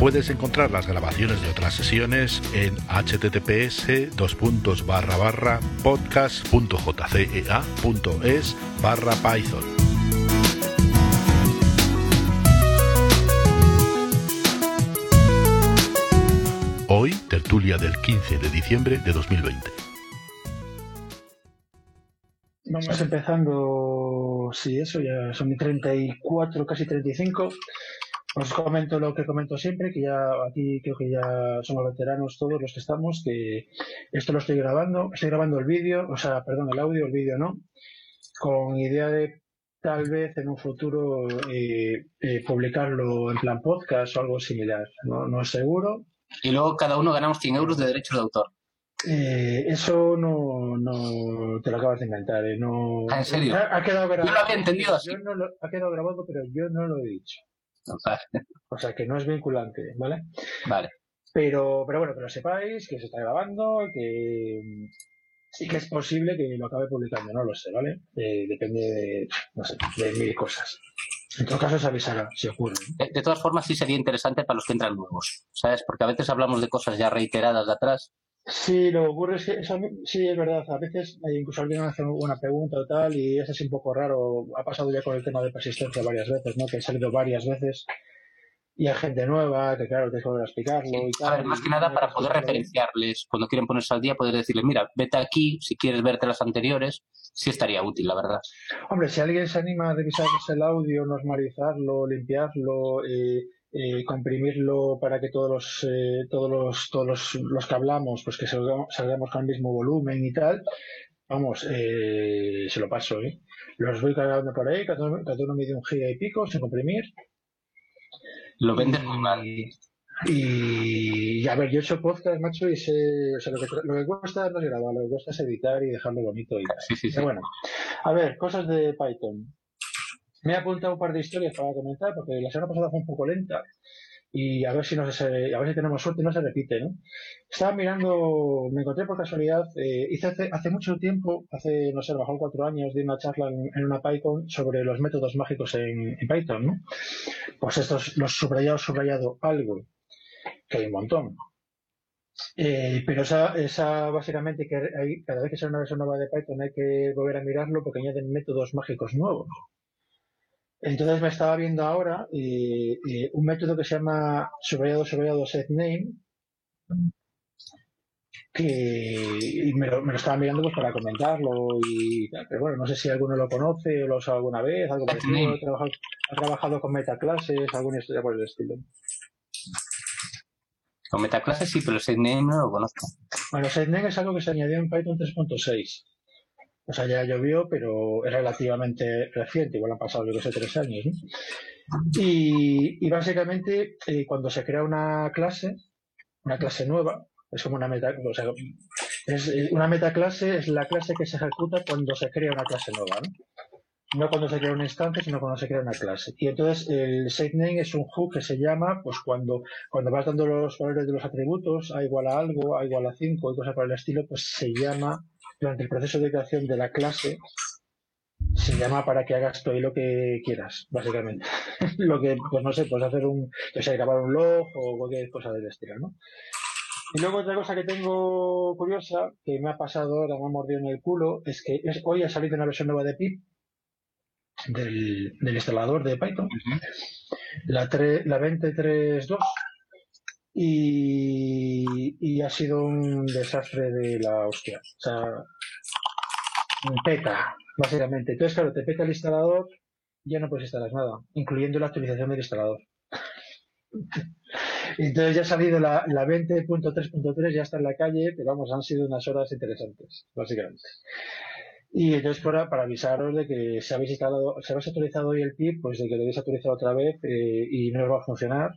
Puedes encontrar las grabaciones de otras sesiones en https podcast.jcea.es barra python. Hoy, tertulia del 15 de diciembre de 2020. Vamos empezando, sí, eso ya son 34, casi 35. Os comento lo que comento siempre, que ya aquí creo que ya somos veteranos todos los que estamos, que esto lo estoy grabando, estoy grabando el vídeo, o sea, perdón, el audio, el vídeo no, con idea de tal vez en un futuro eh, eh, publicarlo en plan podcast o algo similar, no, no es seguro. Y luego cada uno ganamos 100 euros de derechos de autor. Eh, eso no, no te lo acabas de inventar, ¿eh? No, Ah, ¿en serio? Ha, ha quedado grabado. Yo lo había entendido así. Yo no lo- ha quedado grabado, pero yo no lo he dicho. Vale. O sea, que no es vinculante, ¿vale? Vale. Pero, pero bueno, que lo sepáis, que se está grabando, que mm, sí que es posible que lo acabe publicando, no lo sé, ¿vale? Eh, depende de, no sé, de mil cosas. En todo caso, se avisará si ocurre. De, de todas formas, sí sería interesante para los que entran nuevos, ¿sabes? Porque a veces hablamos de cosas ya reiteradas de atrás. Sí, lo que ocurre es que eso, sí es verdad. A veces eh, incluso alguien hace una pregunta o tal y es así un poco raro. Ha pasado ya con el tema de persistencia varias veces, ¿no? Que he salido varias veces y hay gente nueva que, claro, tienes que volver a explicarlo y tal. A ver, más que nada para poder referenciarles, cuando quieren ponerse al día, poder decirles, mira, vete aquí, si quieres verte las anteriores, sí estaría útil, la verdad. Hombre, si alguien se anima a revisarse el audio, normalizarlo, limpiarlo, eh, eh, comprimirlo para que todos los, eh, todos los, todos los, los que hablamos, pues que salgamos, salgamos con el mismo volumen y tal, vamos, eh, se lo paso, ¿eh? Los voy cargando por ahí, cada uno, cada uno mide un giga y pico sin comprimir. Lo venden muy mal. Y, y, a ver, yo he hecho podcast, macho, y sé, o sea, lo que, lo que cuesta no es grabar, lo que cuesta es editar y dejarlo bonito y tal. Sí, sí, sí. Pero bueno, a ver, cosas de Python. Me he apuntado un par de historias para comentar porque la semana pasada fue un poco lenta y a ver si nos, a ver si tenemos suerte y no se repite, ¿no? Estaba mirando, me encontré por casualidad, eh, hice hace, mucho tiempo, hace no sé, mejor cuatro años, di una charla en, una PyCon sobre los métodos mágicos en, Python, ¿no? Pues estos, los subrayado, subrayado algo, que hay un montón. Eh, pero esa, esa básicamente que cada vez que sale una versión nueva de Python hay que volver a mirarlo porque añaden métodos mágicos nuevos. Entonces me estaba viendo ahora eh, eh, un método que se llama subrayado subrayado set name que y me, lo, me lo estaba mirando pues para comentarlo y tal. Pero bueno, no sé si alguno lo conoce o lo ha usado alguna vez, algo parecido, Setname. ha trabajado, ha trabajado con metaclases, alguna historia por el estilo. Con metaclases sí, pero ese name no lo conozco. Bueno, setname es algo que se añadió en Python 3.6. O sea, ya llovió, pero es relativamente reciente, igual han pasado, yo que sé, tres años. ¿no? Y, básicamente, eh, cuando se crea una clase, una clase nueva, es como una meta, o sea, es, eh, una metaclase es la clase que se ejecuta cuando se crea una clase nueva, ¿no? No cuando se crea una instancia, sino cuando se crea una clase. Y entonces el setName es un hook que se llama, pues cuando, cuando vas dando los valores de los atributos, a igual a algo, a igual a 5 y cosas por el estilo, pues se llama, durante el proceso de creación de la clase, se llama para que hagas todo lo que quieras, básicamente. lo que, pues no sé, puedes hacer un, yo sé, grabar un log o cualquier cosa del estilo, ¿no? Y luego otra cosa que tengo curiosa, que me ha pasado ahora, me ha mordido en el culo, es que es, hoy ha salido una versión nueva de pip del, del instalador de Python, la, tre- la 20.3.2, y, ha sido un desastre de la hostia. O sea, peta, básicamente. Entonces, claro, te peta el instalador, ya no puedes instalar nada, incluyendo la actualización del instalador. Entonces ya ha salido la, la 20.3.3, ya está en la calle, pero vamos, han sido unas horas interesantes, básicamente. Y entonces para, para avisaros de que si habéis instalado, si habéis actualizado hoy el PIB, pues de que lo debéis actualizar otra vez eh, y no os va a funcionar.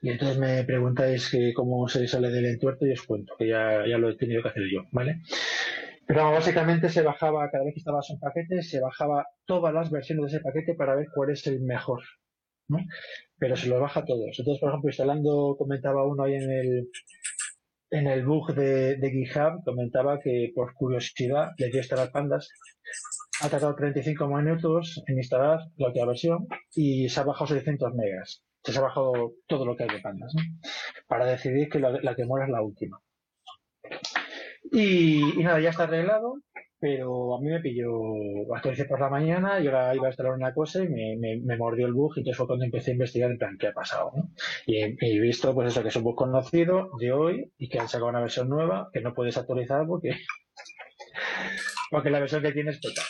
Y entonces me preguntáis que cómo se sale del entuerto y os cuento, que ya, ya lo he tenido que hacer yo, ¿vale? Pero básicamente se bajaba, cada vez que instalabas un paquete, se bajaba todas las versiones de ese paquete para ver cuál es el mejor, ¿no? Pero se lo baja todos. Entonces, por ejemplo, instalando, comentaba uno ahí en el, en el bug de, de GitHub, comentaba que por curiosidad le dio instalar pandas ha tardado 35 minutos en instalar la última versión y se ha bajado 600 megas. Se ha bajado todo lo que hay de pandas, ¿no? Para decidir que la, que muera es la última. Y, nada, ya está arreglado, pero a mí me pilló, actualicé por la mañana y ahora iba a instalar una cosa y me, mordió el bug y entonces fue cuando empecé a investigar en plan qué ha pasado. Y he, visto pues eso que es un bug conocido de hoy y que han sacado una versión nueva que no puedes actualizar porque porque la versión que tienes peta.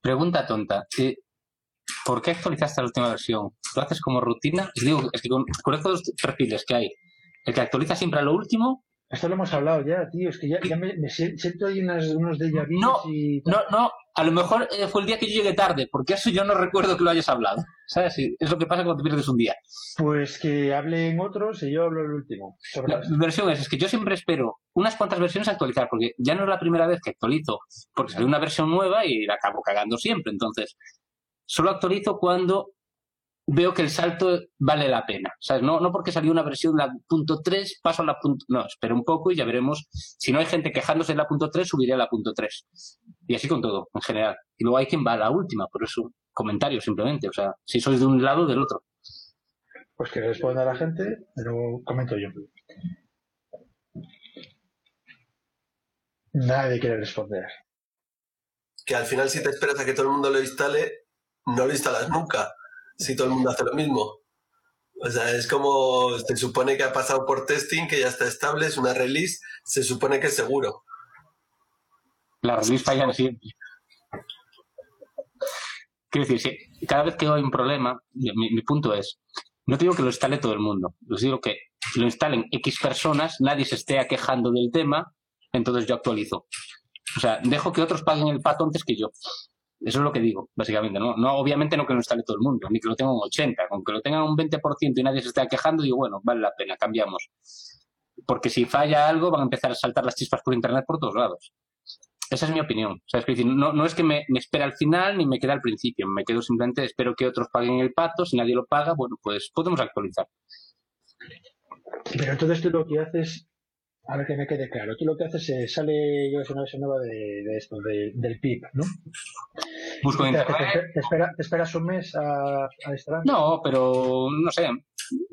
Pregunta tonta. Eh, ¿Por qué actualizaste la última versión? ¿Lo haces como rutina? Es, digo, es que con, con estos perfiles que hay, el que actualiza siempre a lo último esto lo hemos hablado ya, tío. Es que ya, ya me, siento ahí unos de no, y... No, no. A lo mejor eh, fue el día que yo llegué tarde, porque eso yo no recuerdo que lo hayas hablado. ¿Sabes? Es lo que pasa cuando te pierdes un día. Pues que hablen otros y yo hablo el último. La versión es, es que yo siempre espero unas cuantas versiones a actualizar, porque ya no es la primera vez que actualizo, porque sale una versión nueva y la acabo cagando siempre. Entonces, solo actualizo cuando veo que el salto vale la pena. ¿sabes? No, no porque salió una versión la punto 3, paso a la punto... No, espero un poco y ya veremos. Si no hay gente quejándose en la punto 3, subiré a la punto 3. Y así con todo, en general. Y luego hay quien va a la última, por eso comentario simplemente. O sea, si sois de un lado o del otro. Pues que responda a la gente, pero comento yo. Nadie quiere responder. Que al final si te esperas a que todo el mundo lo instale, no lo instalas nunca si todo el mundo hace lo mismo. O sea, es como se supone que ha pasado por testing, que ya está estable, es una release, se supone que es seguro. La release falla siempre. Quiero decir, cada vez que hay un problema, mi, punto es, no digo que lo instale todo el mundo, os digo que lo instalen X personas, nadie se esté quejando del tema, entonces yo actualizo. O sea, dejo que otros paguen el pato antes que yo. Eso es lo que digo, básicamente. ¿no? obviamente no que no instale todo el mundo, ni que lo tenga un 80. Con que lo tenga un 20% y nadie se esté quejando, digo, bueno, vale la pena, cambiamos. Porque si falla algo, van a empezar a saltar las chispas por internet por todos lados. Esa es mi opinión. no, no es que me, me espera al final ni me queda al principio. Me quedo simplemente, espero que otros paguen el pato. Si nadie lo paga, bueno, pues podemos actualizar. Pero entonces tú lo que haces a ver que me quede claro. Tú lo que haces es sale, yo una versión nueva de, esto, del PIB, ¿no? Busco ¿Te, te, esperas un mes a, a No, pero no sé.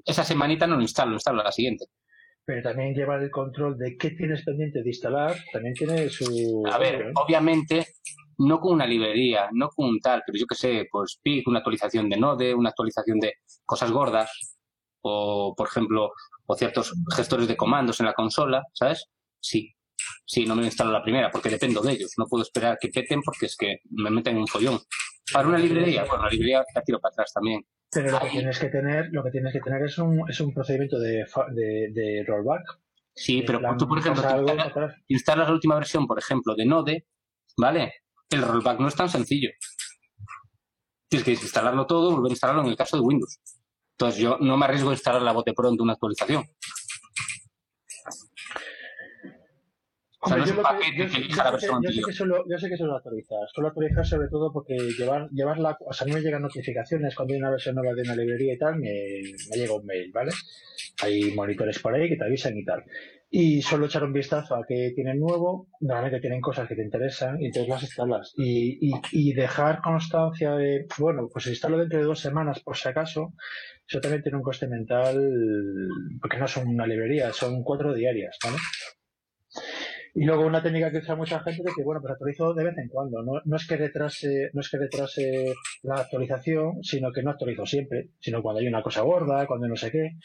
Esa semanita no lo instalo, lo instalo la siguiente. Pero también llevar el control de qué tienes pendiente de instalar, también tiene su. A ver, ¿eh? obviamente, no con una librería, no con un tal, pero yo que sé, pues PIB, una actualización de Node, una actualización de cosas gordas, o por ejemplo, o ciertos gestores de comandos en la consola, ¿sabes? Sí, sí, no me instalo la primera porque dependo de ellos. No puedo esperar que peten porque es que me meten en un follón. Para una librería, bueno, la librería la tiro para atrás también. Pero lo que tienes que tener, lo que tienes que tener es un, es un procedimiento de, de, rollback. Sí, pero tú, por ejemplo, instalas, la última versión, por ejemplo, de Node, ¿vale? El rollback no es tan sencillo. Tienes que instalarlo todo, volver a instalarlo en el caso de Windows. Entonces yo no me arriesgo a instalar la bote pronto una actualización. yo, sé que solo, yo sé que solo actualizar. Solo actualizar sobre todo porque llevar, llevarla, o sea, a mí me llegan notificaciones cuando hay una versión nueva de una librería y tal, me, me llega un mail, ¿vale? Hay monitores por ahí que te avisan y tal y solo echar un vistazo a qué tienen nuevo, normalmente tienen cosas que te interesan y entonces las instalas. Y, y, dejar constancia de, bueno, pues instalo dentro de dos semanas por si acaso, eso también tiene un coste mental, porque no son una librería, son cuatro diarias, ¿vale? Y luego una técnica que usa mucha gente de que, bueno, pues actualizo de vez en cuando. No, no, es que retrase, no es que retrase la actualización, sino que no actualizo siempre, sino cuando hay una cosa gorda, cuando no sé qué.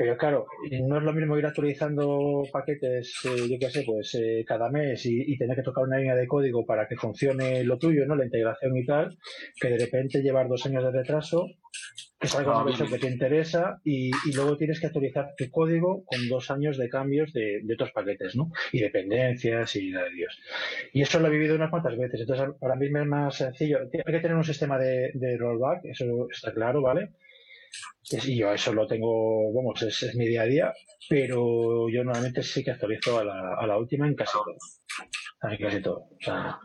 Pero claro, no es lo mismo ir actualizando paquetes, eh, yo qué sé, pues eh, cada mes y, tener que tocar una línea de código para que funcione lo tuyo, ¿no? La integración y tal, que de repente llevar dos años de retraso, que salga una versión que te interesa y, luego tienes que actualizar tu código con dos años de cambios de, otros paquetes, ¿no? Y dependencias y nada de Dios. Y eso lo he vivido unas cuantas veces. Entonces, para mí me es más sencillo. Hay que tener un sistema de rollback, eso está claro, ¿vale? Y yo eso lo tengo, vamos, es, mi día a día, pero yo normalmente sí que actualizo a la, a la última en casi todo. En casi todo. O sea,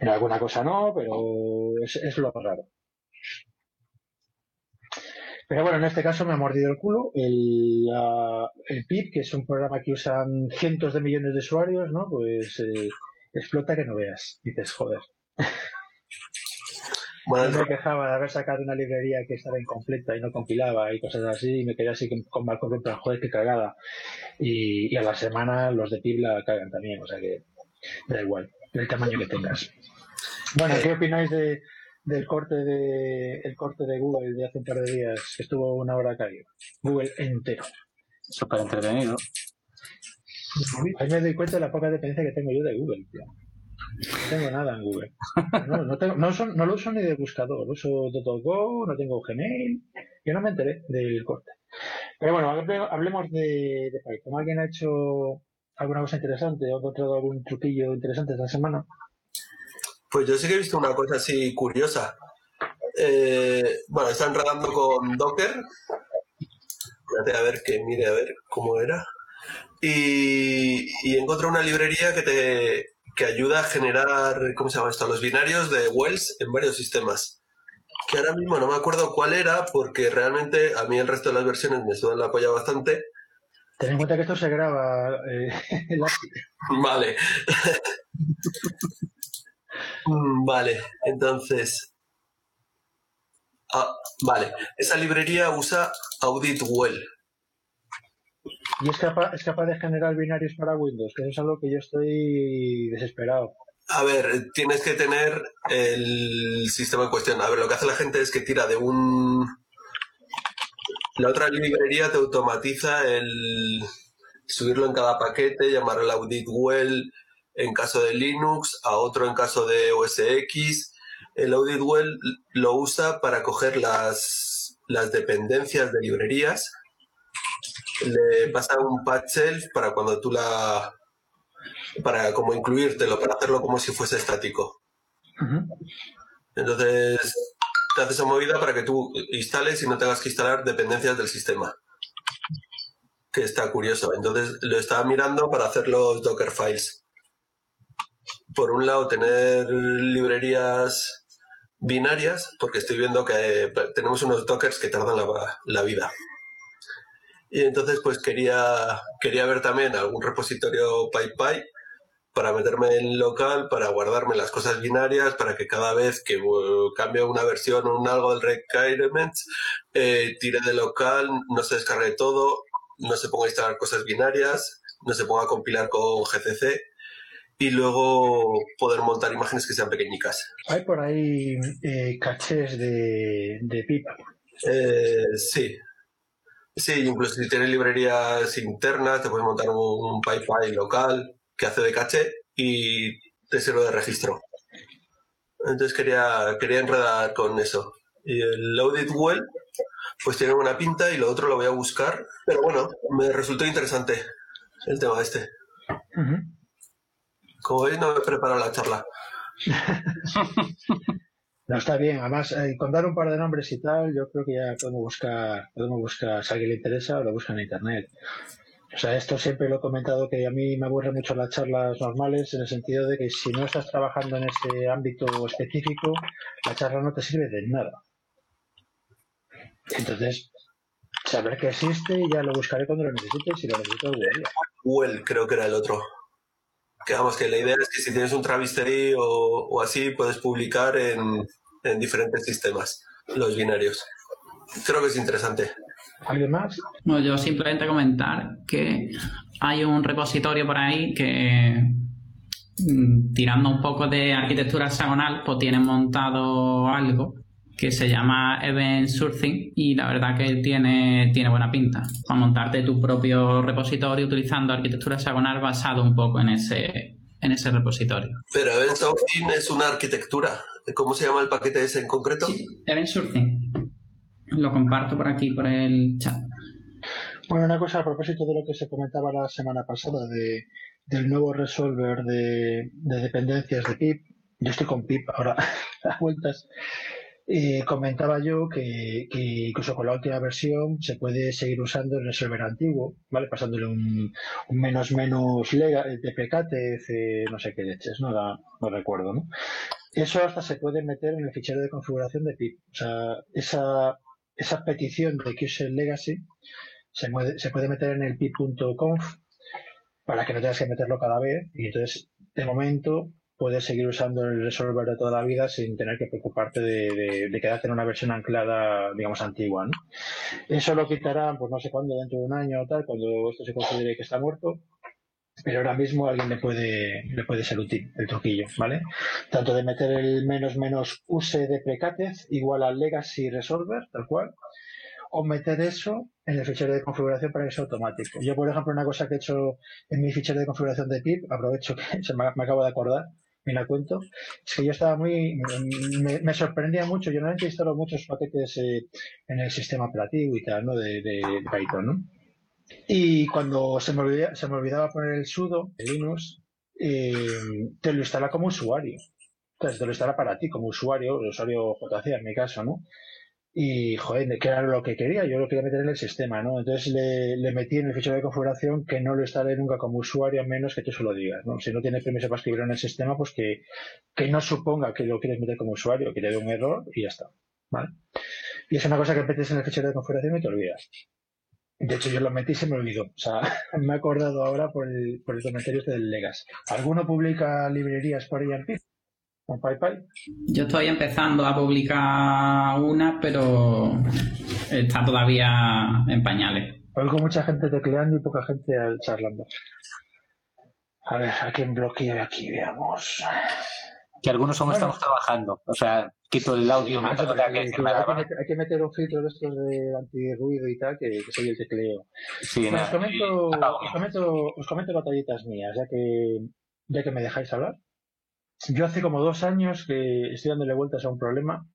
en alguna cosa no, pero es, es lo raro. Pero bueno, en este caso me ha mordido el culo. El, la- el PIP, que es un programa que usan cientos de millones de usuarios, ¿no? Pues eh, explota que no veas. Dices, joder. Bueno, Yo me quejaba de haber sacado una librería que estaba incompleta y no compilaba y cosas así, y me quedé así con, con mal plan, joder, qué cagada. Y, y a la semana los de PIB la cagan también, o sea que da igual, el tamaño que tengas. Bueno, ¿qué opináis de, del corte de el corte de Google de hace un par de días que estuvo una hora caído? Google entero. Súper entretenido. Ahí me doy cuenta de la poca dependencia que tengo yo de Google, tío. No tengo nada en Google. No, no, no, no lo uso ni de buscador. Uso DuckDuckGo, no tengo Gmail. Yo no me enteré del corte. Pero bueno, hable- hablemos de, de Python. ¿Alguien ha hecho alguna cosa interesante o ha encontrado algún truquillo interesante esta semana? Pues yo sí que he visto una cosa así curiosa. Eh, bueno, están enredando con Docker. Espérate a ver que mire a ver cómo era. Y, y encontré una librería que te que ayuda a generar, ¿cómo se llama esto? Los binarios de Wells en varios sistemas. Que ahora mismo no me acuerdo cuál era, porque realmente a mí el resto de las versiones me sudan la polla bastante. Ten en cuenta que esto se graba eh, en la- Vale. Mm, vale, entonces. Ah, vale, esa librería usa Audit Well. Y es capaz, es capaz de generar binarios para Windows, que eso es algo que yo estoy desesperado. A ver, tienes que tener el sistema en cuestión. A ver, lo que hace la gente es que tira de un. La otra librería te automatiza el subirlo en cada paquete, llamar al audit well en caso de Linux, a otro en caso de OS X. El audit well lo usa para coger las, las dependencias de librerías. Le pasa un patch shelf para cuando tú la para como incluírtelo, para hacerlo como si fuese estático. Entonces, te hace esa movida para que tú instales y no tengas que instalar dependencias del sistema. Que está curioso. Entonces, lo estaba mirando para hacer los Docker files. Por un lado, tener librerías binarias, porque estoy viendo que eh, tenemos unos Dockers que tardan la, la vida. Y entonces, pues quería, quería ver también algún repositorio PyPy para meterme en local, para guardarme las cosas binarias, para que cada vez que uh, cambie una versión o un algo del requirements, eh, tire de local, no se descargue todo, no se ponga a instalar cosas binarias, no se ponga a compilar con GCC y luego poder montar imágenes que sean pequeñicas. Hay por ahí eh, cachés de, de pipa. Eh, sí. Sí, incluso si tienes librerías internas, te puedes montar un, un PyPy local que hace de caché y te sirve de registro. Entonces quería, quería enredar con eso. Y el Audit Well, pues tiene buena pinta y lo otro lo voy a buscar. Pero bueno, me resultó interesante el tema este. Como veis, no me he preparado la charla. No, está bien. Además, eh, con dar un par de nombres y tal, yo creo que ya podemos buscar, podemos buscar, si a alguien le interesa, lo busca en internet. O sea, esto siempre lo he comentado que a mí me aburre mucho las charlas normales en el sentido de que si no estás trabajando en ese ámbito específico, la charla no te sirve de nada. Entonces, saber que existe y ya lo buscaré cuando lo necesite, si lo necesito. Well, creo que era el otro. Que la idea es que si tienes un o así, puedes publicar en, en diferentes sistemas los binarios. Creo que es interesante. ¿Alguien más? Bueno, yo simplemente comentar que hay un repositorio por ahí que, mm, tirando un poco de arquitectura hexagonal, pues tiene montado algo que se llama Event Sourcing y la verdad que tiene, tiene buena pinta. Para montarte tu propio repositorio utilizando arquitectura hexagonal basado un poco en ese, en ese repositorio. Pero Event Sourcing es una arquitectura. ¿Cómo se llama el paquete ese en concreto? Sí, Event Sourcing. Lo comparto por aquí, por el chat. Bueno, una cosa a propósito de lo que se comentaba la semana pasada de, del nuevo resolver de, de dependencias de PIP. Yo estoy con PIP ahora a vueltas. Eh, comentaba yo que, incluso con la última versión se puede seguir usando el resolver antiguo, ¿vale? Pasándole un, menos menos lega, de precate, no sé qué leches, ¿no? no recuerdo, ¿no? Eso hasta se puede meter en el fichero de configuración de pip. O sea, esa, esa petición de el legacy se, se puede meter en el pip.conf para que no tengas que meterlo cada vez y entonces de momento puedes seguir usando el resolver de toda la vida sin tener que preocuparte de, de, quedarte en una versión anclada, digamos, antigua. ¿no? Eso lo quitarán, pues no sé cuándo, dentro de un año o tal, cuando esto se considere que está muerto. Pero ahora mismo a alguien le puede, le puede ser útil el truquillo, ¿vale? Tanto de meter el menos menos use de precatez igual al legacy resolver, tal cual, o meter eso en el fichero de configuración para que sea automático. Yo, por ejemplo, una cosa que he hecho en mi fichero de configuración de PIP, aprovecho que se me, acabo de acordar, me la cuento, es que yo estaba muy, me, sorprendía mucho, yo normalmente instalo muchos paquetes eh, en el sistema operativo y tal, ¿no? De, de, Python, ¿no? Y cuando se me, olvidaba, se me olvidaba poner el sudo, el Linux, eh, te lo instala como usuario. Entonces te lo instala para ti como usuario, usuario JC en mi caso, ¿no? Y, joder, que era lo que quería, yo lo quería meter en el sistema, ¿no? Entonces le, metí en el fichero de configuración que no lo instalé nunca como usuario a menos que tú se lo digas, ¿no? Si no tiene permiso para escribirlo en el sistema, pues que, que no suponga que lo quieres meter como usuario, que te dé un error y ya está, ¿vale? Y es una cosa que metes en el fichero de configuración y te olvidas. De hecho, yo lo metí y se me olvidó. O sea, me he acordado ahora por el, por el comentario este del Legas. ¿Alguno publica librerías por yo estoy empezando a publicar una, pero está todavía en pañales. Oigo mucha gente tecleando y poca gente charlando. A ver, ¿a quién bloqueo aquí? Veamos. Que algunos somos estamos trabajando. O sea, quito el audio. hay, que, meter un filtro de estos de antirruido y tal, que, soy el tecleo. Sí, os, comento, os, comento, os comento batallitas mías, ya que, ya que me dejáis hablar. Yo hace como dos años que estoy dándole vueltas a un problema,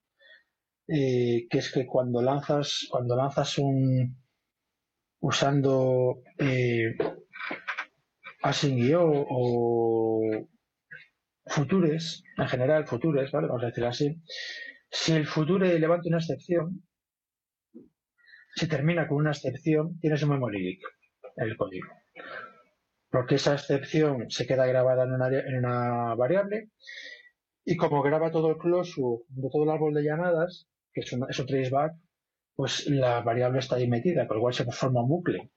eh, que es que cuando lanzas, cuando lanzas un usando eh, o Futures, en general Futures, ¿vale? Vamos a decir así. Si el Future levanta una excepción, si termina con una excepción, tienes un memory en el código porque esa excepción se queda grabada en una, variable y como graba todo el closure de todo el árbol de llamadas, que es, un traceback, pues la variable está ahí metida, por lo cual se forma un bucle.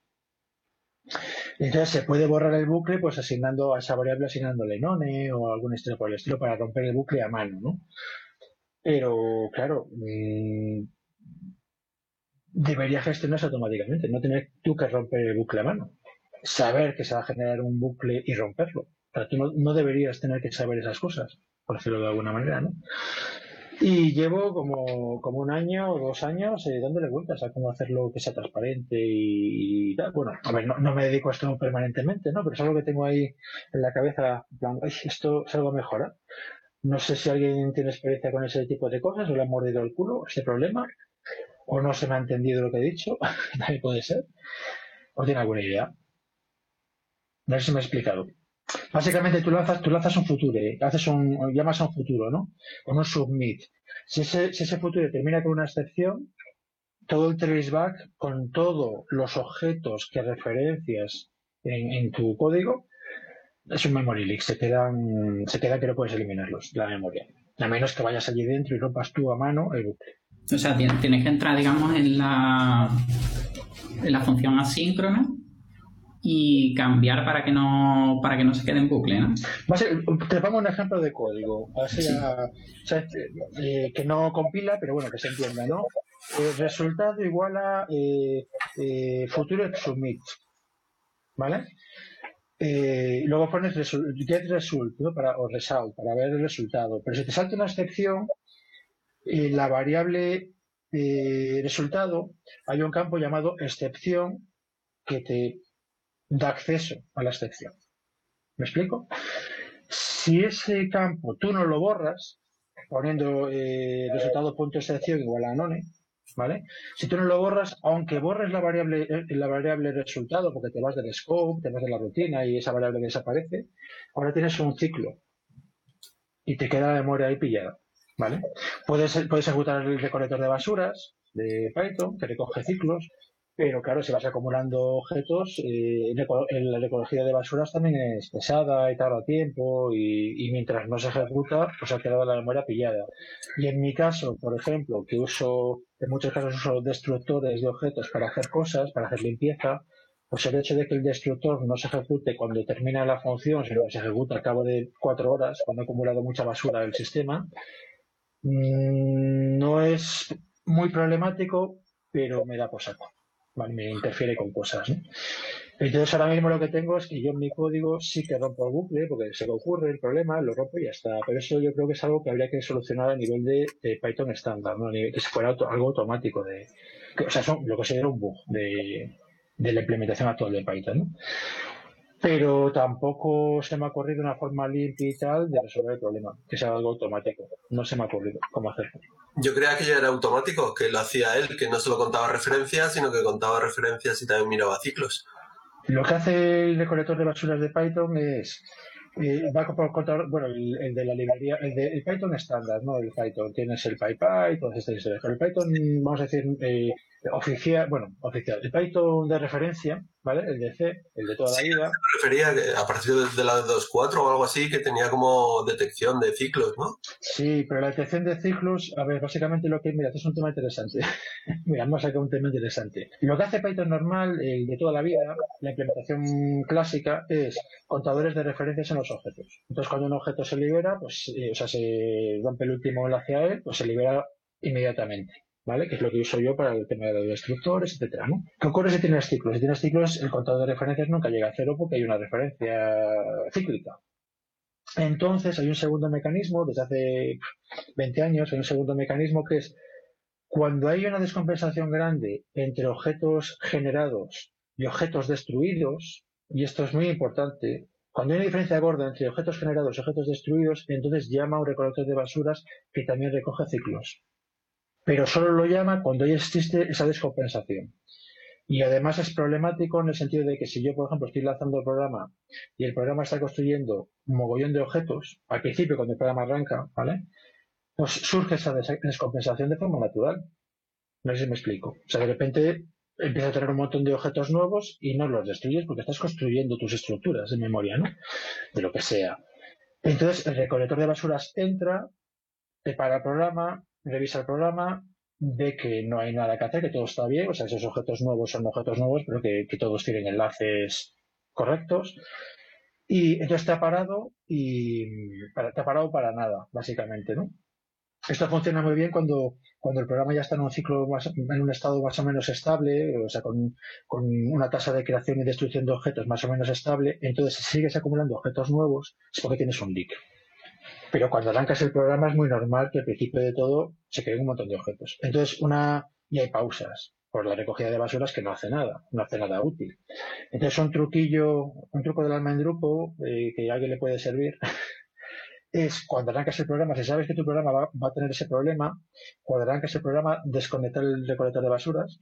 Entonces se puede borrar el bucle pues asignando a esa variable asignándole none o algún estilo por el estilo para romper el bucle a mano, ¿no? Pero claro, mm, debería gestionarse automáticamente, no tener tú que romper el bucle a mano saber que se va a generar un bucle y romperlo. Pero tú no, deberías tener que saber esas cosas, por decirlo de alguna manera, ¿no? Y llevo como, como un año o dos años eh, dándole vueltas a cómo hacerlo que sea transparente y, tal. Bueno, a ver, no, me dedico a esto permanentemente, ¿no? Pero es algo que tengo ahí en la cabeza, plan, esto es algo mejor. No sé si alguien tiene experiencia con ese tipo de cosas o le ha mordido el culo ese problema, o no se me ha entendido lo que he dicho, también puede ser, o tiene alguna idea. No sé si me he explicado. Básicamente tú lanzas, tú lanzas un futuro, haces un, llamas a un futuro, ¿no? Con un submit. Si ese, si futuro termina con una excepción, todo el traceback con todos los objetos que referencias en, tu código es un memory leak. Se quedan, se queda que no puedes eliminarlos la memoria. A menos que vayas allí dentro y rompas tú a mano el bucle. O sea, tienes que entrar, digamos, en la, en la función asíncrona y cambiar para que no para que no se quede en bucle, ¿no? te pongo un ejemplo de código, eh, que no compila, pero bueno, que se entienda, ¿no? El resultado igual a eh, eh, futuro submit, ¿vale? luego pones get result para, o result para ver el resultado. Pero si te salta una excepción, la variable resultado, hay un campo llamado excepción que te da acceso a la excepción. ¿Me explico? Si ese campo tú no lo borras, poniendo eh, resultado punto excepción igual a none, ¿vale? Si tú no lo borras, aunque borres la variable, eh, la variable resultado, porque te vas del scope, te vas de la rutina y esa variable desaparece, ahora tienes un ciclo y te queda la memoria ahí pillada. ¿vale? Puedes, puedes ejecutar el recolector de basuras de Python, que recoge ciclos, pero claro, si vas acumulando objetos, eh, la ecología de basuras también es pesada y tarda tiempo y, mientras no se ejecuta, pues ha quedado la memoria pillada. Y en mi caso, por ejemplo, que uso, en muchos casos uso destructores de objetos para hacer cosas, para hacer limpieza, pues el hecho de que el destructor no se ejecute cuando termina la función, sino que se ejecuta al cabo de cuatro horas, cuando ha acumulado mucha basura del sistema, mm, no es muy problemático, pero me da por saco. Me interfiere con cosas. Entonces ahora mismo lo que tengo es que yo en mi código sí que rompo el bucle, porque se me ocurre el problema, lo rompo y ya está. Pero eso yo creo que es algo que habría que solucionar a nivel de, Python estándar, ¿no? que se fuera algo automático. De, o sea, son, lo que sería un bug de la implementación actual de Python. Pero tampoco se me ha ocurrido una forma limpia y tal de resolver el problema, que sea algo automático. No se me ha ocurrido cómo hacerlo. Yo creía que ya era automático, que lo hacía él, que no solo contaba referencias, sino que contaba referencias y también miraba ciclos. Lo que hace el recolector de basuras de Python es eh, va a contar, bueno, el, de la librería, el de el Python estándar, ¿no? El Python, tienes el PyPy, todas estas historias. Pero el Python, vamos a decir, eh, oficial, bueno, oficial, el Python de referencia, ¿vale? El de C, el de toda la vida. Me refería a partir de la 2.4 o algo así, que tenía como detección de ciclos, ¿no? Sí, pero la detección de ciclos, a ver, básicamente lo que, mira, esto es un tema interesante. mira, vamos a sacar un tema interesante. Lo que hace Python normal, el de toda la vida, la implementación clásica, es contadores de referencias en los objetos. Entonces, cuando un objeto se libera, pues, eh, o sea, se rompe el último enlace a él, pues se libera inmediatamente. ¿Vale? Que es lo que uso yo para el tema de destructores, etcétera. ¿Qué ocurre si tienes ciclos? Si tienes ciclos, el contador de referencias nunca llega a cero porque hay una referencia cíclica. Entonces, hay un segundo mecanismo, desde hace 20 años, hay un segundo mecanismo que es cuando hay una descompensación grande entre objetos generados y objetos destruidos, y esto es muy importante, cuando hay una diferencia gorda entre objetos generados y objetos destruidos, entonces llama a un recolector de basuras que también recoge ciclos pero solo lo llama cuando ya existe esa descompensación. Y además es problemático en el sentido de que si yo, por ejemplo, estoy lanzando el programa y el programa está construyendo un mogollón de objetos, al principio cuando el programa arranca, ¿vale? Pues surge esa descompensación de forma natural. No sé si me explico. O sea, de repente empieza a tener un montón de objetos nuevos y no los destruyes porque estás construyendo tus estructuras de memoria, ¿no? De lo que sea. Entonces, el recolector de basuras entra, te para el programa, revisa el programa, ve que no hay nada que hacer, que todo está bien, o sea, esos objetos nuevos son objetos nuevos, pero que, todos tienen enlaces correctos. Y entonces te ha parado y te ha parado para nada, básicamente, ¿no? Esto funciona muy bien cuando, cuando el programa ya está en un ciclo, en un estado más o menos estable, o sea, con, con, una tasa de creación y destrucción de objetos más o menos estable. Entonces, si sigues acumulando objetos nuevos, es porque tienes un leak. Pero cuando arrancas el programa es muy normal que al principio de todo se creen un montón de objetos. Entonces, una, y hay pausas por la recogida de basuras que no hace nada, no hace nada útil. Entonces, un truquillo, un truco del alma en grupo eh, que a alguien le puede servir es cuando arrancas el programa, si sabes que tu programa va, a tener ese problema, cuando arrancas el programa, desconectar el recolector de basuras,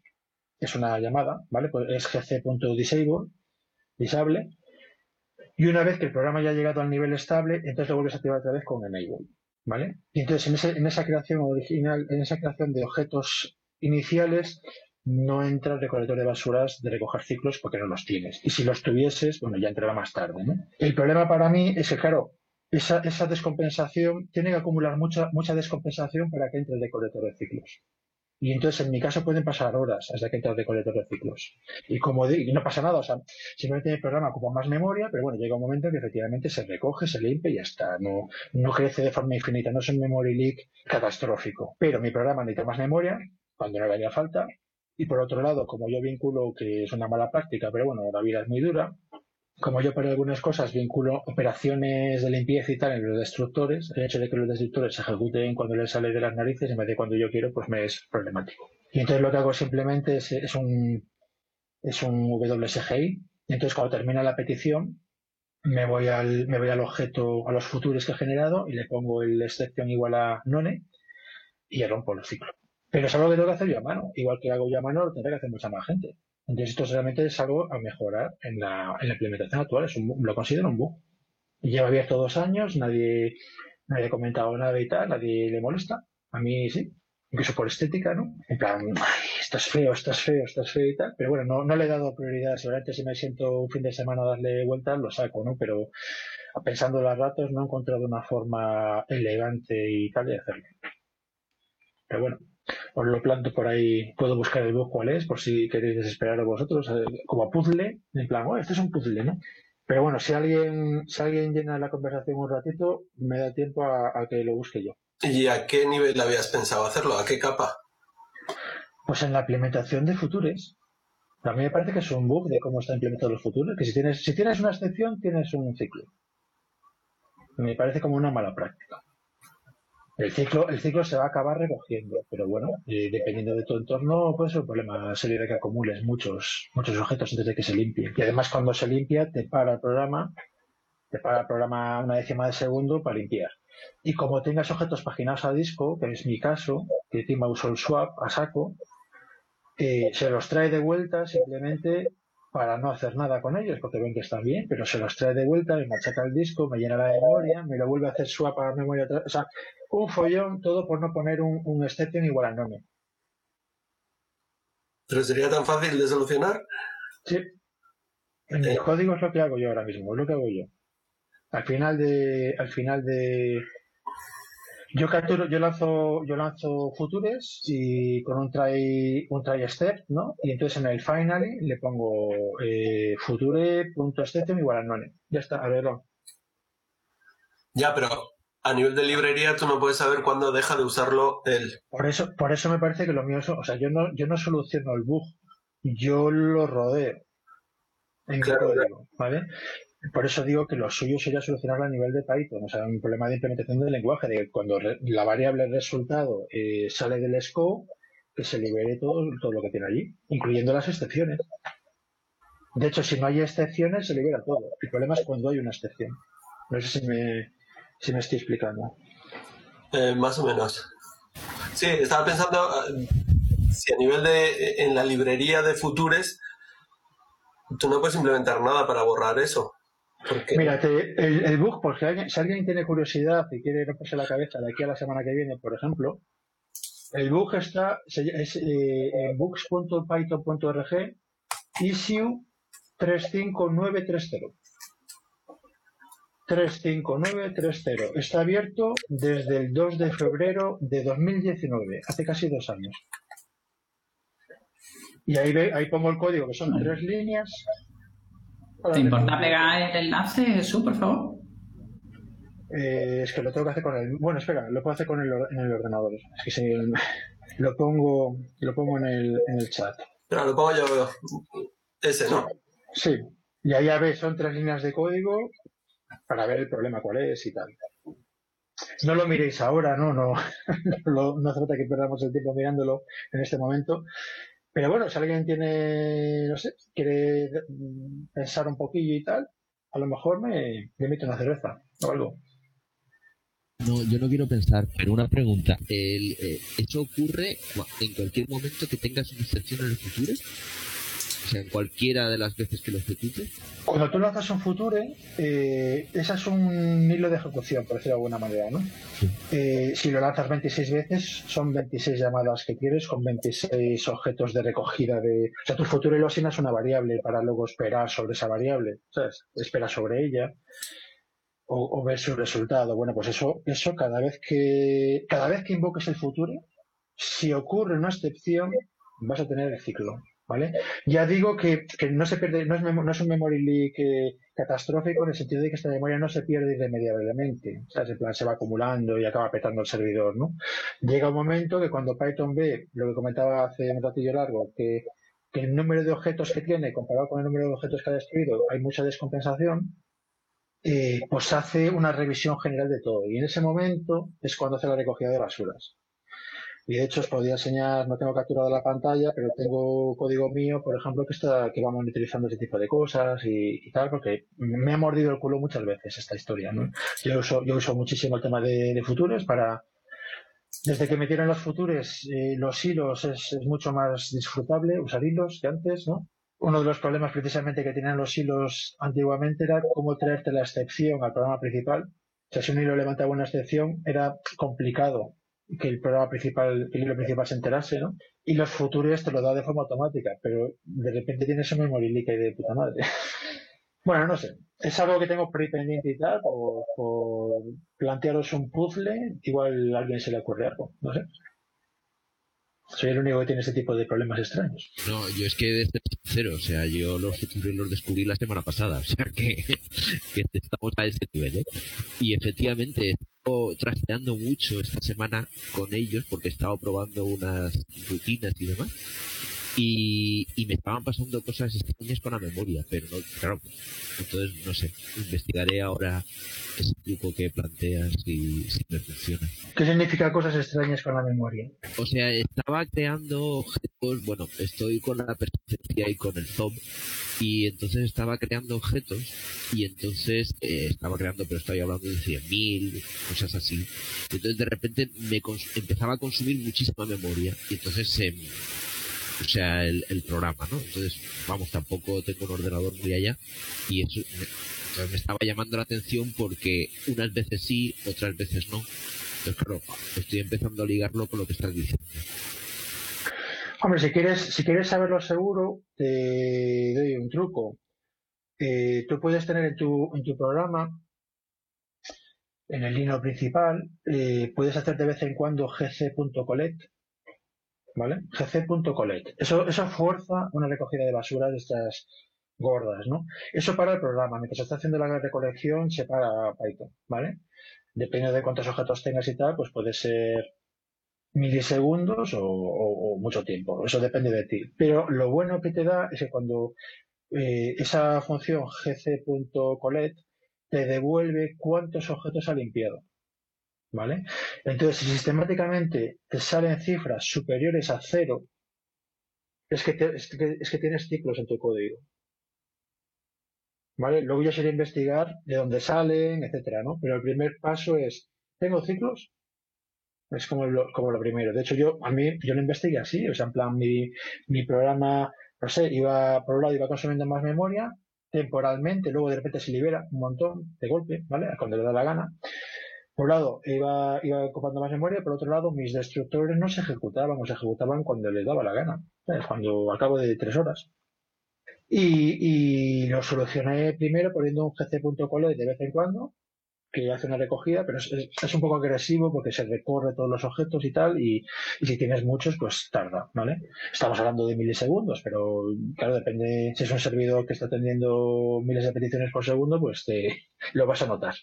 es una llamada, ¿vale? Pues es gc.disable, disable, y una vez que el programa ya ha llegado al nivel estable, entonces lo vuelves a activar otra vez con enable. ¿Vale? Y entonces en, esa creación original, en esa creación de objetos iniciales, no entra el recolector de basuras de recoger ciclos porque no los tienes. Y si los tuvieses, bueno, ya entrará más tarde. ¿no? El problema para mí es que, claro, esa, esa descompensación tiene que acumular mucha, mucha descompensación para que entre el recolector de ciclos. Y entonces, en mi caso, pueden pasar horas hasta que entra el recolector de ciclos. Y como digo, no pasa nada, o sea, simplemente el programa ocupa más memoria, pero bueno, llega un momento en que efectivamente se recoge, se limpia y ya está. No, no crece de forma infinita, no es un memory leak catastrófico. Pero mi programa necesita más memoria cuando no le haría falta. Y por otro lado, como yo vinculo, que es una mala práctica, pero bueno, la vida es muy dura, como yo para algunas cosas vinculo operaciones de limpieza y tal en los destructores, el hecho de que los destructores se ejecuten cuando les sale de las narices en vez de cuando yo quiero, pues me es problemático. Y entonces lo que hago simplemente es, un es un WSGI. Entonces cuando termina la petición, me voy al, me voy al objeto, a los futuros que he generado y le pongo el exception igual a none y rompo el ciclo. Pero es algo que tengo que hacer yo a mano. Igual que hago yo a mano, lo tendrá que hacer mucha más gente. Entonces esto realmente es algo a mejorar en la, en la implementación actual. Es un, lo considero un bug. Lleva abierto dos años, nadie, nadie ha comentado nada y tal, nadie le molesta. A mí sí, incluso por estética, ¿no? En plan, ay, estás feo, estás feo, estás feo y tal. Pero bueno, no, no le he dado prioridad. Seguramente si me siento un fin de semana a darle vueltas, lo saco, ¿no? Pero pensando los ratos, no he encontrado una forma elegante y tal de hacerlo. Pero bueno, os lo planto por ahí. Puedo buscar el book cuál es, por si queréis desesperar a vosotros, eh, como puzzle, en plan, oh, este es un puzzle, ¿no? Pero bueno, si alguien, si alguien llena la conversación un ratito, me da tiempo a, que lo busque yo. ¿Y a qué nivel habías pensado hacerlo? ¿A qué capa? Pues en la implementación de Futures. A mí me parece que es un bug de cómo está implementado los futuros, que si tienes, si tienes una excepción, tienes un ciclo. Me parece como una mala práctica. El ciclo, el ciclo se va a acabar recogiendo, pero bueno, dependiendo de tu entorno, puede ser un problema serio de que acumules muchos, muchos objetos antes de que se limpie. Y además cuando se limpia, te para el programa, te para el programa una décima de segundo para limpiar. Y como tengas objetos paginados a disco, que es mi caso, que encima uso el swap a saco, eh, se los trae de vuelta simplemente para no hacer nada con ellos, porque ven que están bien, pero se los trae de vuelta, me machaca el disco, me llena la memoria, me lo vuelve a hacer swap a la memoria otra O sea, un follón, todo por no poner un, un exception igual al nombre. ¿Pero sería tan fácil de solucionar? Sí. En el código es lo que hago yo ahora mismo, es lo que hago yo. Al final de, al final de, yo capturo, yo lanzo, yo lanzo futures y con un try, un try step, ¿no? Y entonces en el finally le pongo eh, future.exception igual a none. Ya está, a verlo. Ya, pero a nivel de librería tú no puedes saber cuándo deja de usarlo él. Por eso, por eso me parece que lo mío es, o sea, yo no, yo no soluciono el bug, yo lo rodeo en claro, código, ¿vale? Por eso digo que lo suyo sería solucionarlo a nivel de Python, o sea, un problema de implementación del lenguaje, de cuando la variable resultado eh, sale del scope, que se libere todo, todo lo que tiene allí, incluyendo las excepciones. De hecho, si no hay excepciones, se libera todo. El problema es cuando hay una excepción. No sé si me, si me estoy explicando. Eh, más o menos. Sí, estaba pensando eh, si a nivel de en la librería de Futures tú no puedes implementar nada para borrar eso. Mira, el, bug, por si alguien, tiene curiosidad y quiere romperse la cabeza de aquí a la semana que viene, por ejemplo, el bug está es, eh, en books.python.org issue 35930. 35930. Está abierto desde el 2 de febrero de 2019, hace casi dos años. Y ahí, ahí pongo el código, que son tres líneas, ¿Te importa pegar el enlace, Jesús, por favor? Eh, es que lo tengo que hacer con el. Bueno, espera, lo puedo hacer con el, en el ordenador. Es que si lo pongo, lo pongo en el, en el chat. Pero lo pongo yo. Ese, ¿no? Sí. Y ahí ya ves, son tres líneas de código para ver el problema cuál es y tal. No lo miréis ahora, no, no, no, no hace falta que perdamos el tiempo mirándolo en este momento. Pero bueno, si alguien tiene, no sé, quiere pensar un poquillo y tal, a lo mejor me, me invito una cerveza o algo. No, yo no quiero pensar, pero una pregunta. El, eh, ¿Esto ocurre en cualquier momento que tengas una excepción en el futuro? O sea, en cualquiera de las veces que lo ejecutes. Cuando tú lanzas un Future, eh, ese es un hilo de ejecución, por decirlo de alguna manera, ¿no? Eh, si lo lanzas 26 veces, son 26 llamadas que quieres con 26 objetos de recogida de... O sea, tu Future lo asignas una variable para luego esperar sobre esa variable, ¿sabes? Espera sobre ella. O, ver su resultado. Bueno, pues eso, eso cada vez que cada vez que invoques el futuro, si ocurre una excepción, vas a tener el ciclo. ¿Vale? Ya digo que, no se pierde, no es, no es un memory leak eh, catastrófico en el sentido de que esta memoria no se pierde irremediablemente, o sea, en plan se va acumulando y acaba petando el servidor, ¿no? Llega un momento que cuando Python ve, lo que comentaba hace un ratillo largo, que, el número de objetos que tiene comparado con el número de objetos que ha destruido hay mucha descompensación, eh, pues hace una revisión general de todo. Y en ese momento es cuando hace la recogida de basuras. Y de hecho os podría enseñar, no tengo capturado la pantalla, pero tengo código mío, por ejemplo, que está, que va monitorizando ese tipo de cosas y, tal, porque me ha mordido el culo muchas veces esta historia, ¿no? Yo uso, yo uso muchísimo el tema de, futuros para, desde que metieron los futuros, eh, los hilos es, mucho más disfrutable usar hilos que antes, ¿no? Uno de los problemas precisamente que tenían los hilos antiguamente era cómo traerte la excepción al programa principal O sea, si un hilo levantaba una excepción, era complicado que el programa principal, que el hilo principal se enterase, ¿no? Y los futuros te lo da de forma automática, pero de repente tienes un memory leak ahí de puta madre. bueno, no sé. Es algo que tengo pendiente y tal, por, por plantearos un puzzle, igual a alguien se le ocurre algo, no sé. Soy el único que tiene ese tipo de problemas extraños. No, yo es que desde cero, o sea, yo los los descubrí la semana pasada, o sea que, que estamos a ese nivel, ¿eh? Y efectivamente, trasteando mucho esta semana con ellos porque he estado probando unas rutinas y demás. Y, y me estaban pasando cosas extrañas con la memoria, pero no, claro, entonces no sé, investigaré ahora ese truco que planteas y si me funciona. ¿Qué significa cosas extrañas con la memoria? O sea, estaba creando objetos, bueno, estoy con la persistencia y con el zoom y entonces estaba creando objetos y entonces eh, estaba creando, pero estoy hablando de 100.000, cosas así. Entonces de repente me empezaba a consumir muchísima memoria y entonces se o sea, el, el programa, ¿no? Entonces, vamos, tampoco tengo un ordenador muy allá y eso me, estaba llamando la atención porque unas veces sí, otras veces no. Entonces, claro, estoy empezando a ligarlo con lo que estás diciendo. Hombre, si quieres, si quieres saberlo seguro, te doy un truco. Eh, tú puedes tener en tu, en tu programa, en el lino principal, eh, puedes hacer de vez en cuando gc.collect, ¿vale? gc.collect. Eso, eso fuerza una recogida de basura de estas gordas, ¿no? Eso para el programa. Mientras está haciendo la recolección, se para Python, ¿vale? Dependiendo de cuántos objetos tengas y tal, pues puede ser milisegundos o, o- mucho tiempo. Eso depende de ti. Pero lo bueno que te da es que cuando eh, esa función gc.collect te devuelve cuántos objetos ha limpiado. ¿Vale? Entonces, si sistemáticamente te salen cifras superiores a cero, es que, tienes ciclos en tu código. ¿Vale? Luego ya sería investigar de dónde salen, etcétera, ¿no? Pero el primer paso es, ¿tengo ciclos? Es como lo, como lo primero. De hecho, yo, a mí, yo lo investigué así, o sea, en plan, mi, mi programa, no sé, iba, por un lado iba consumiendo más memoria, temporalmente, luego de repente se libera un montón de golpe, ¿vale? Cuando le da la gana. Por un lado, iba, iba ocupando más memoria, por otro lado, mis destructores no se ejecutaban, o se ejecutaban cuando les daba la gana. Cuando, al cabo de tres horas. Y, y lo solucioné primero poniendo un gc.collect de vez en cuando, que hace una recogida, pero es, es- un poco agresivo porque se recorre todos los objetos y tal, y, y si tienes muchos, pues tarda, ¿vale? Estamos hablando de milisegundos, pero claro, depende, si es un servidor que está teniendo miles de peticiones por segundo, pues te, lo vas a notar.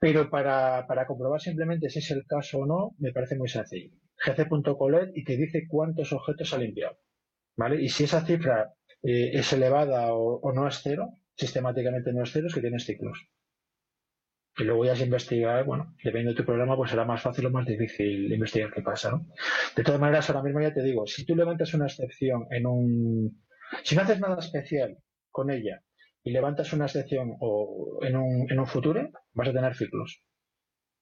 Pero para, para comprobar simplemente si es el caso o no, me parece muy sencillo. gc.collect y te dice cuántos objetos ha limpiado, ¿vale? Y si esa cifra eh, es elevada o, no es cero, sistemáticamente no es cero, es que tienes ciclos. Y luego ya es investigar, bueno, dependiendo de tu programa, pues será más fácil o más difícil investigar qué pasa, ¿no? De todas maneras, ahora mismo ya te digo, si tú levantas una excepción en un... Si no haces nada especial con ella y levantas una excepción o en un, en un futuro, vas a tener ciclos.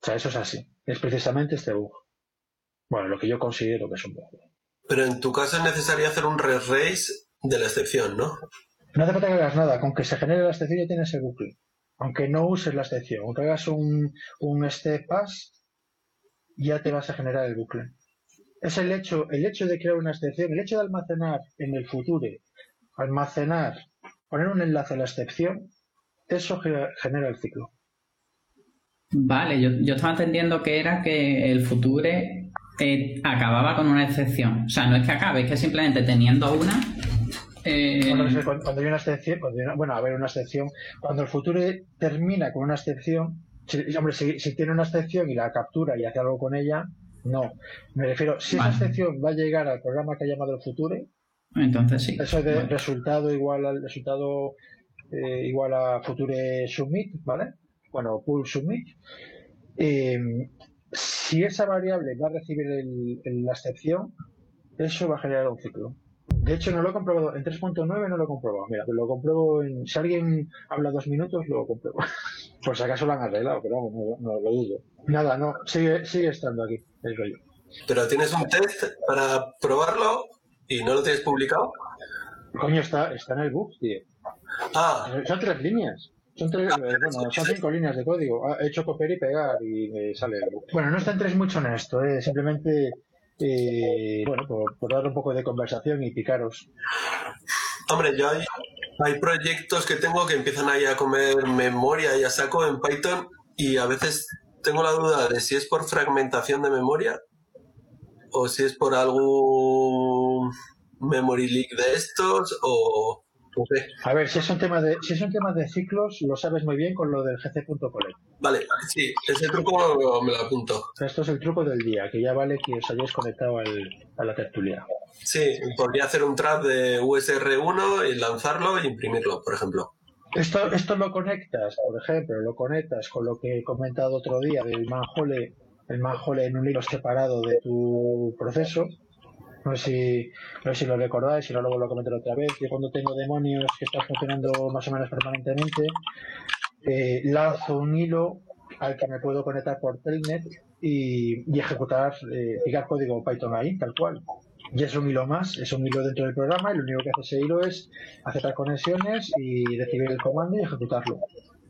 O sea, eso es así. Es precisamente este bug. Bueno, lo que yo considero que es un bug. Pero en tu caso es necesario hacer un re-race de la excepción, ¿no? No hace falta que hagas nada, con que se genere la excepción ya tienes el bucle. Aunque no uses la excepción, aunque hagas un, un step pass, ya te vas a generar el bucle. Es el hecho, el hecho de crear una excepción, el hecho de almacenar en el futuro, almacenar, poner un enlace a la excepción, eso ge- genera el ciclo. Vale, yo, yo estaba entendiendo que era que el Future eh, acababa con una excepción. O sea, no es que acabe, es que simplemente teniendo una. eh, Bueno, cuando, cuando hay una excepción, cuando hay una- bueno, a ver, una excepción, cuando el futuro termina con una excepción, si, hombre, si, si tiene una excepción y la captura y hace algo con ella, no. Me refiero, si esa excepción va a llegar al programa que ha llamado el futuro, entonces sí. eso de Bueno. resultado igual al resultado eh, igual a future submit, ¿vale? Bueno, pull submit. Eh, si esa variable va a recibir el- el- la excepción, eso va a generar un ciclo. De hecho, no lo he comprobado. En 3.9 no lo he comprobado. Mira, lo compruebo en. Si alguien habla dos minutos, lo compruebo. Por si acaso lo han arreglado, pero vamos, no, no lo dudo. Nada, no. Sigue, sigue estando aquí el rollo. Pero tienes un test para probarlo y no lo tienes publicado. Coño, está, está en el book, tío. Ah, Son tres líneas. Son tres, eh, bueno, son cinco líneas de código. Ah, He hecho copiar y pegar y me sale algo. Bueno, no centréis mucho en esto, eh, simplemente, eh, bueno, por, por dar un poco de conversación y picaros. Hombre, yo hay, hay proyectos que tengo que empiezan ahí a comer memoria y a saco en Python y a veces tengo la duda de si es por fragmentación de memoria o si es por algún memory leak de estos o no sé. A ver, si es un tema de, si es un tema de ciclos, lo sabes muy bien con lo del gc.collect. Vale, sí, ese truco me lo apunto. Esto es el truco del día, que ya vale que os hayáis conectado al, a la tertulia. Sí, podría hacer un trap de USR1 y lanzarlo e imprimirlo, por ejemplo. Esto, esto lo conectas, por ejemplo, lo conectas con lo que he comentado otro día del manjole, el manjole en un hilo separado de tu proceso. No sé si, no sé si lo recordáis, si no lo comentaré otra vez. Yo cuando tengo demonios que están funcionando más o menos permanentemente, eh, lanzo un hilo al que me puedo conectar por Telnet y, y ejecutar, eh, picar código Python ahí, tal cual. Y es un hilo más, es un hilo dentro del programa y lo único que hace ese hilo es aceptar conexiones y recibir el comando y ejecutarlo.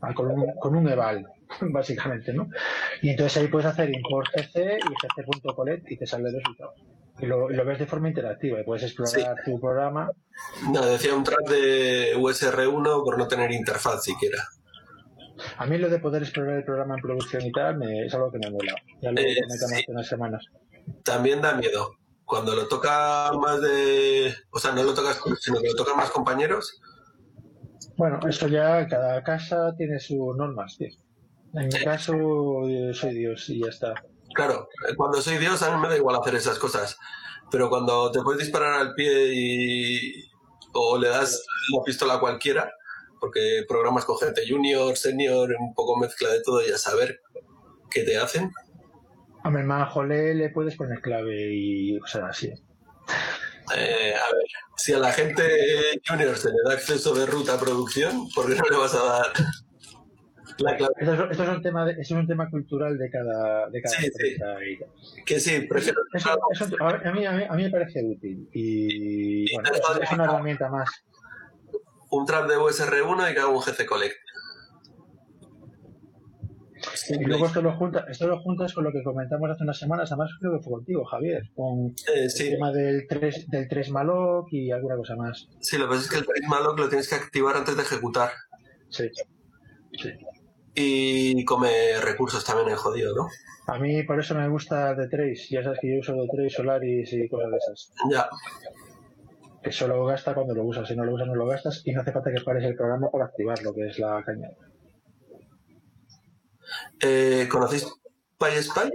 Ah, Con un, con un eval, básicamente, ¿no? Y entonces ahí puedes hacer import gc y gc.collect y te sale el resultado. Y lo, ves de forma interactiva y puedes explorar tu programa. No, decía un trap de USR1 por no tener interfaz siquiera. A mí lo de poder explorar el programa en producción y tal me, es algo que me mola. Ya lo Eh, comentamos sí. hace unas semanas. También da miedo. Cuando lo toca más de... O sea, no lo tocas tú, sino que lo tocan más compañeros. Bueno, eso ya, cada casa tiene sus normas, tío. En mi caso, yo soy Dios y ya está. Claro, cuando soy Dios a mí me da igual hacer esas cosas. Pero cuando te puedes disparar al pie y... o le das la pistola a cualquiera, porque programas con gente junior, senior, un poco mezcla de todo y a saber qué te hacen. A mi manjole le puedes poner clave y cosas así. Eh, a ver, si a la gente junior se le da acceso de ruta a producción, ¿por qué no le vas a dar la clave? Esto es, un tema de- esto es un tema cultural de cada, de cada Sí, sí. empresa. Que sí, prefiero... Eso, eso- a, mí, a, mí, a mí me parece útil y bueno, es, es una herramienta más. un trap de USR1 y que haga un GC Collect. Y luego esto lo, junta, esto lo juntas con lo que comentamos hace unas semanas, además creo que fue contigo, Javier, con Eh, el tema del 3, del 3 malloc y alguna cosa más. sí, lo que pasa es que el prismalog lo tienes que activar antes de ejecutar. Sí. sí. Y come recursos también es jodido, ¿no? A mí por eso me gusta D3, ya sabes que yo uso D3, Solaris y cosas de esas. Ya. Que solo gasta cuando lo usas, si no lo usas no lo gastas y no hace falta que pares el programa para activarlo, que es la caña. Eh, ¿Conocéis PySpy?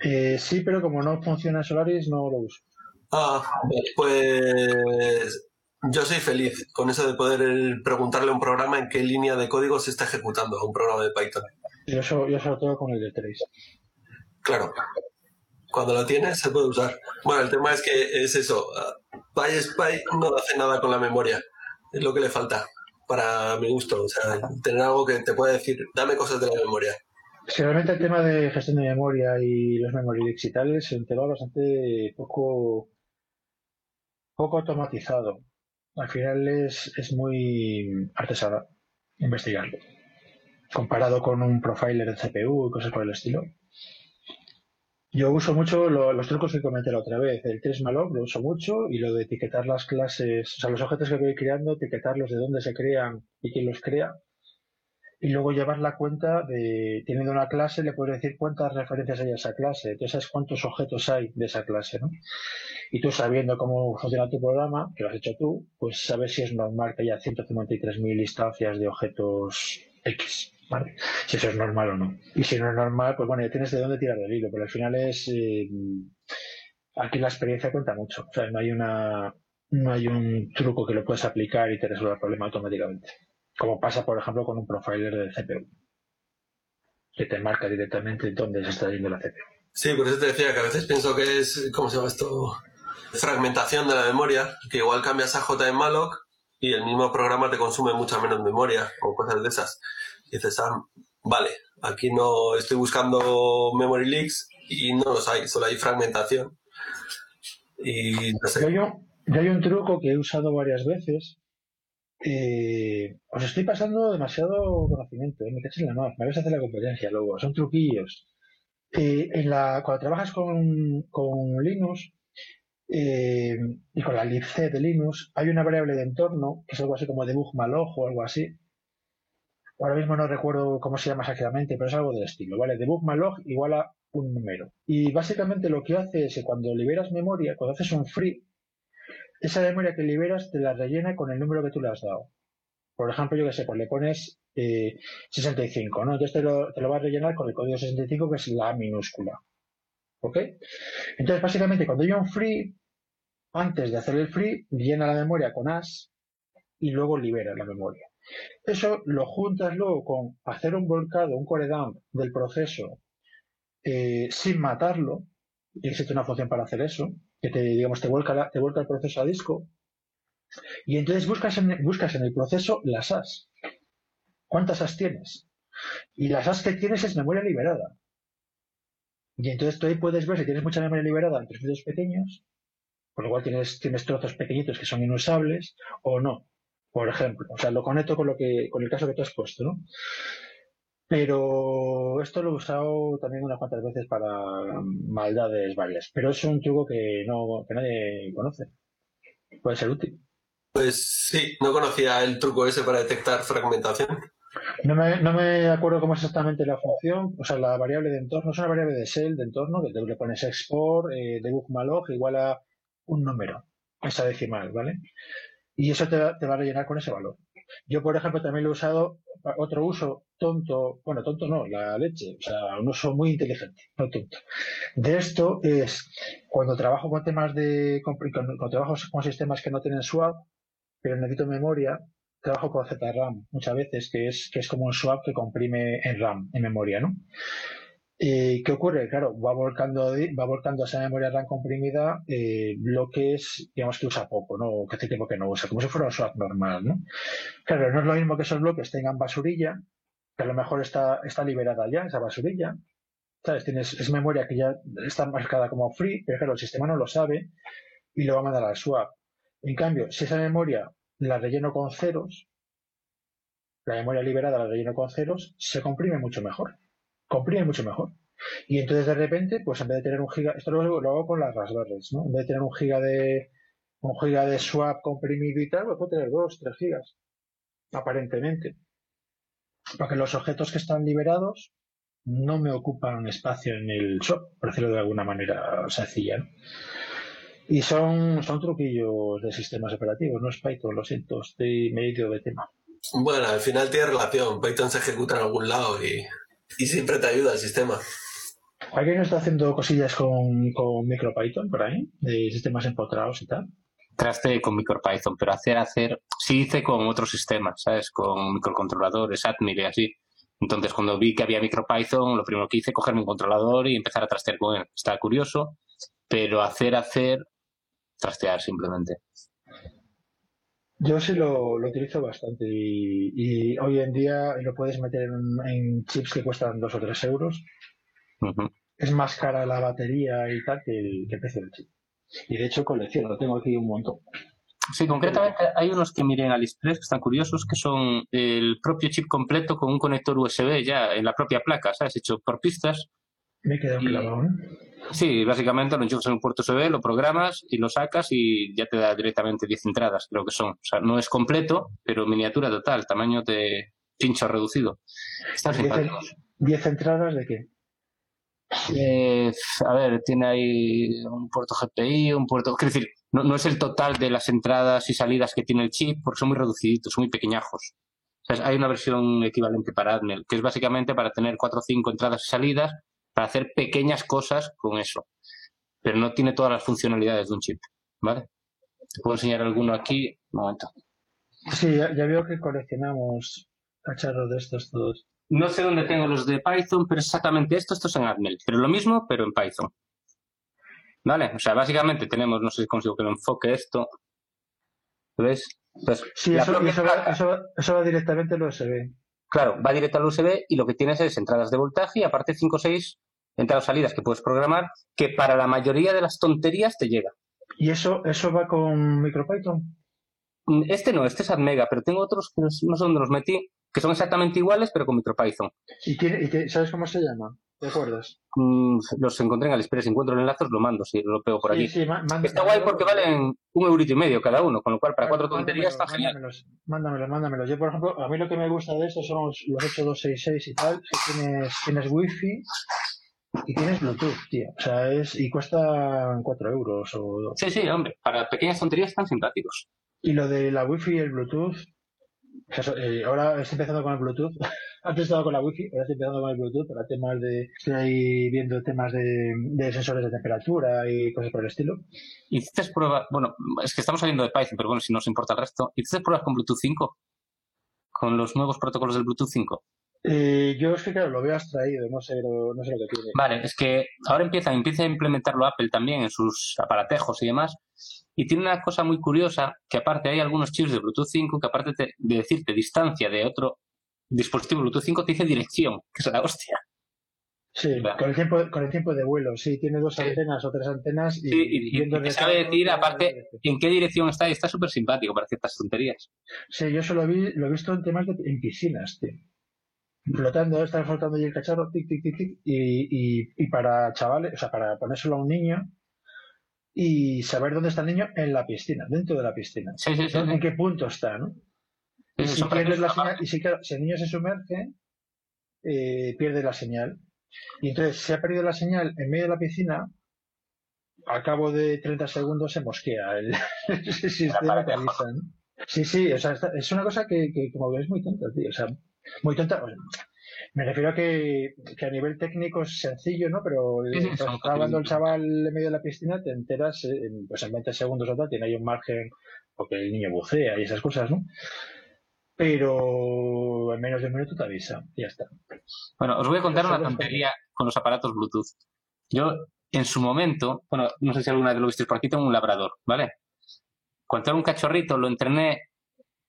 Eh, sí, pero como no funciona Solaris no lo uso. Ah, pues yo soy feliz con eso de poder preguntarle a un programa en qué línea de código se está ejecutando a un programa de Python. Yo, yo sobre todo con el D3. Claro. Cuando lo tienes se puede usar. Bueno, el tema es que es eso. ah, PySpy no hace nada con la memoria. Es lo que le falta para mi gusto. O sea, tener algo que te pueda decir, dame cosas de la memoria. Si realmente el tema de gestión de memoria y los memory y tal es un tema bastante poco, poco automatizado. Al final es, es muy artesanal investigarlo. Comparado con un profiler de CPU y cosas por el estilo. Yo uso mucho lo- los trucos que comenté la otra vez. El 3 malloc lo uso mucho y lo de etiquetar las clases, o sea, los objetos que voy creando, etiquetarlos de dónde se crean y quién los crea y luego llevar la cuenta de, teniendo una clase, le puedes decir cuántas referencias hay a esa clase, entonces sabes cuántos objetos hay de esa clase, ¿no? Y tú sabiendo cómo funciona tu programa, que lo has hecho tú, pues sabes si es normal que haya 153.000 instancias de objetos X, ¿vale? Si eso es normal o no. Y si no es normal, pues bueno, ya tienes de dónde tirar del hilo, pero al final es, eh, aquí la experiencia cuenta mucho, o sea, no hay una, no hay un truco que lo puedas aplicar y te resuelva el problema automáticamente como pasa por ejemplo con un profiler de CPU que te marca directamente dónde se está yendo la CPU Sí, por eso te decía que a veces pienso que es, ¿cómo se llama esto? Fragmentación de la memoria, que igual cambias a JMalloc y el mismo programa te consume mucha menos memoria o cosas de esas. Y dices, ah, vale, aquí no estoy buscando memory leaks y no los hay, solo hay fragmentación. Y no yo, sé, yo, yo hay un truco que he usado varias veces eh, os estoy pasando demasiado conocimiento, ¿eh? me caché en la mano, me vais a hacer la competencia luego, son truquillos. Eh, en la, cuando trabajas con, con Linux eh, y con la libc de Linux, hay una variable de entorno, que es algo así como debug malog o algo así. Ahora mismo no recuerdo cómo se llama exactamente, pero es algo del estilo, ¿vale? Debug malog igual a un número. Y básicamente lo que hace es que cuando liberas memoria, cuando haces un free, esa memoria que liberas te la rellena con el número que tú le has dado. Por ejemplo, yo que sé, pues le pones eh, 65, ¿no? Entonces te lo, te lo va a rellenar con el código 65 que es la minúscula. ¿Ok? Entonces, básicamente, cuando hay un free, antes de hacer el free, llena la memoria con as y luego libera la memoria. Eso lo juntas luego con hacer un volcado, un core dump del proceso eh, sin matarlo, y existe una función para hacer eso, que te, digamos, te vuelca, te el proceso a disco, y entonces buscas en, buscas en el proceso las as. ¿Cuántas as tienes? Y las as que tienes es memoria liberada. Y entonces tú ahí puedes ver si tienes mucha memoria liberada en trocitos pequeños, por lo cual tienes, tienes trozos pequeñitos que son inusables, o no, por ejemplo. O sea, lo conecto con lo que, con el caso que tú has puesto, ¿no? Pero esto lo he usado también unas cuantas veces para maldades varias. Pero es un truco que no, que nadie conoce. Puede ser útil. Pues sí, no conocía el truco ese para detectar fragmentación. No me, no me acuerdo cómo es exactamente la función, o sea, la variable de entorno es una variable de shell de entorno que le pones export, eh, debug malog igual a un número, esa decimal, ¿vale? Y eso te, va- te va a rellenar con ese valor. Yo, por ejemplo, también lo he usado, otro uso tonto, bueno, tonto no, la leche, o sea, un uso muy inteligente, no tonto. De esto es cuando trabajo con temas de, con, con- cuando trabajo con sistemas que no tienen swap, pero necesito memoria, trabajo con ZRAM muchas veces, que es, que es como un swap que comprime en RAM, en memoria, ¿no? Eh, ¿Qué ocurre? Claro, va volcando, va volcando esa memoria RAM comprimida eh, bloques, digamos que usa poco, ¿no? Que hace tiempo que no usa, como si fuera un swap normal, ¿no? Claro, no es lo mismo que esos bloques tengan basurilla, que a lo mejor está, está liberada ya esa basurilla, ¿sabes? Tienes, es memoria que ya está marcada como free, pero claro, el sistema no lo sabe y lo va a mandar al swap. En cambio, si esa memoria la relleno con ceros, la memoria liberada la relleno con ceros, se comprime mucho mejor. Comprime mucho mejor. Y entonces de repente, pues en vez de tener un giga, esto lo, hago- lo hago con las Raspberries, ¿no? En vez de tener un giga de un giga de swap comprimido y tal, pues puedo tener dos, tres gigas, aparentemente. Porque los objetos que están liberados no me ocupan espacio en el swap, por decirlo de alguna manera sencilla, ¿no? Y son, son truquillos de sistemas operativos, no es Python, lo siento, estoy medio de tema. Bueno, al final tiene relación. Python se ejecuta en algún lado y, y siempre te ayuda el sistema. ¿Alguien está haciendo cosillas con, con MicroPython por ahí? De sistemas empotrados y tal. Traste con MicroPython, pero hacer, hacer, sí hice con otros sistemas, ¿sabes? Con microcontroladores, Admir y así. Entonces, cuando vi que había MicroPython, lo primero que hice, cogerme un controlador y empezar a trastear con él. Estaba curioso, pero hacer, hacer, trastear simplemente. Yo sí lo, lo utilizo bastante y, y hoy en día lo puedes meter en, en chips que cuestan dos o tres euros. Es más cara la batería y tal que el, que el precio del chip. Y de hecho colecciono, lo tengo aquí un montón. Sí, concretamente hay unos que miré en AliExpress que están curiosos, que son el propio chip completo con un conector USB ya en la propia placa, ¿sabes? Hecho por pistas. Me he quedado clavado, ¿eh? Sí, básicamente lo enchufas en un puerto USB, lo programas y lo sacas y ya te da directamente 10 entradas, creo que son. O sea, no es completo, pero miniatura total, tamaño de pincho reducido. Simpáticos. diez entradas de qué? Eh, a ver, tiene ahí un puerto GPI, un puerto... Es decir, no, no es el total de las entradas y salidas que tiene el chip, porque son muy reduciditos, son muy pequeñajos. O sea, hay una versión equivalente para Admel, que es básicamente para tener cuatro o cinco entradas y salidas, para hacer pequeñas cosas con eso. Pero no tiene todas las funcionalidades de un chip, ¿vale? Te puedo enseñar alguno aquí. Un momento. Sí, ya, ya veo que coleccionamos cacharros de estos todos. No sé dónde tengo los de Python, pero exactamente esto, esto es en Admel. Pero lo mismo, pero en Python. ¿Vale? O sea, básicamente tenemos, no sé si consigo que lo enfoque esto. ¿Lo ves? Entonces, Sí, la eso, eso, va, eso, va- eso va directamente al USB. claro, va directo al USB y lo que tienes es entradas de voltaje y aparte 5 o 6 entradas salidas que puedes programar, que para la mayoría de las tonterías te llega. ¿Y eso, eso va con MicroPython? Mm, Este no, este es Admega, pero tengo otros que no sé dónde los metí, que son exactamente iguales, pero con MicroPython. ¿Y, tiene, y te- sabes cómo se llama? ¿Te acuerdas? Mm, los encontré en AliExpress, si encuentro el enlace, os lo mando, si lo pego por aquí. Sí, sí, ma- manda- Está guay porque valen un eurito y medio cada uno, con lo cual para cuatro tonterías está genial. Mándamelos, mándamelos, mándamelos. Yo, por ejemplo, a mí lo que me gusta de estos son los, los 8266 y tal, que tienes, tienes wifi y tienes Bluetooth, tío. O sea, es, y cuesta 4 euros o... Sí, sí, hombre, para pequeñas tonterías están simpáticos. Y lo de la wifi y el Bluetooth, eso, eh, ahora estoy empezando con el Bluetooth. Antes estaba con la wifi, ahora estoy empezando con el Bluetooth para temas de... Estoy ahí viendo temas de, de sensores de temperatura y cosas por el estilo. Hiciste pruebas, bueno, es que estamos saliendo de Python, pero bueno, si no os importa el resto. ¿Hiciste pruebas con Bluetooth 5? Con los nuevos protocolos del Bluetooth 5. Eh, yo es que, claro, lo veo abstraído, no sé lo, no sé lo que tiene. Vale, es que ahora empieza, empieza a implementarlo Apple también en sus aparatejos y demás. Y tiene una cosa muy curiosa, que aparte hay algunos chips de Bluetooth 5 que aparte te- de decirte distancia de otro dispositivo Bluetooth 5 te dice dirección, que es la hostia. Sí, con el tiempo con el tiempo de vuelo, sí, tiene dos Sí. antenas o tres antenas y, Sí, y, y viendo te sabe decir aparte en qué dirección está y está súper simpático para ciertas tonterías. Sí, yo solo vi, lo he visto en temas de en piscinas, tío. Flotando, está flotando y el cacharro, tic, tic, tic, tic, y, y, y para chavales, o sea, para ponérselo a un niño y saber dónde está el niño en la piscina, dentro de la piscina. Sí, sí, sí. En qué punto está, ¿no? Y si pierdes la señal, y si, claro, si el niño se sumerge, eh, pierde la señal. Y entonces, si ha perdido la señal en medio de la piscina, al cabo de 30 segundos se mosquea el, el sistema te avisa, ¿no? Sí, sí, o sea, está- es una cosa que, que como que es muy tonta, tío. O sea, muy tonta. sea, me refiero a que, que a nivel técnico es sencillo, ¿no? Pero mientras está hablando el chaval en medio de la piscina, te enteras, eh, en, pues en 20 segundos o tal, tiene ahí un margen, porque el niño bucea y esas cosas, ¿no? Pero en menos de un minuto te avisa, ya está. Bueno, os voy a contar una tontería con los aparatos Bluetooth. Yo, en su momento, bueno, no sé si alguna vez lo visteis por aquí, tengo un labrador, ¿vale? Cuando era un cachorrito, lo entrené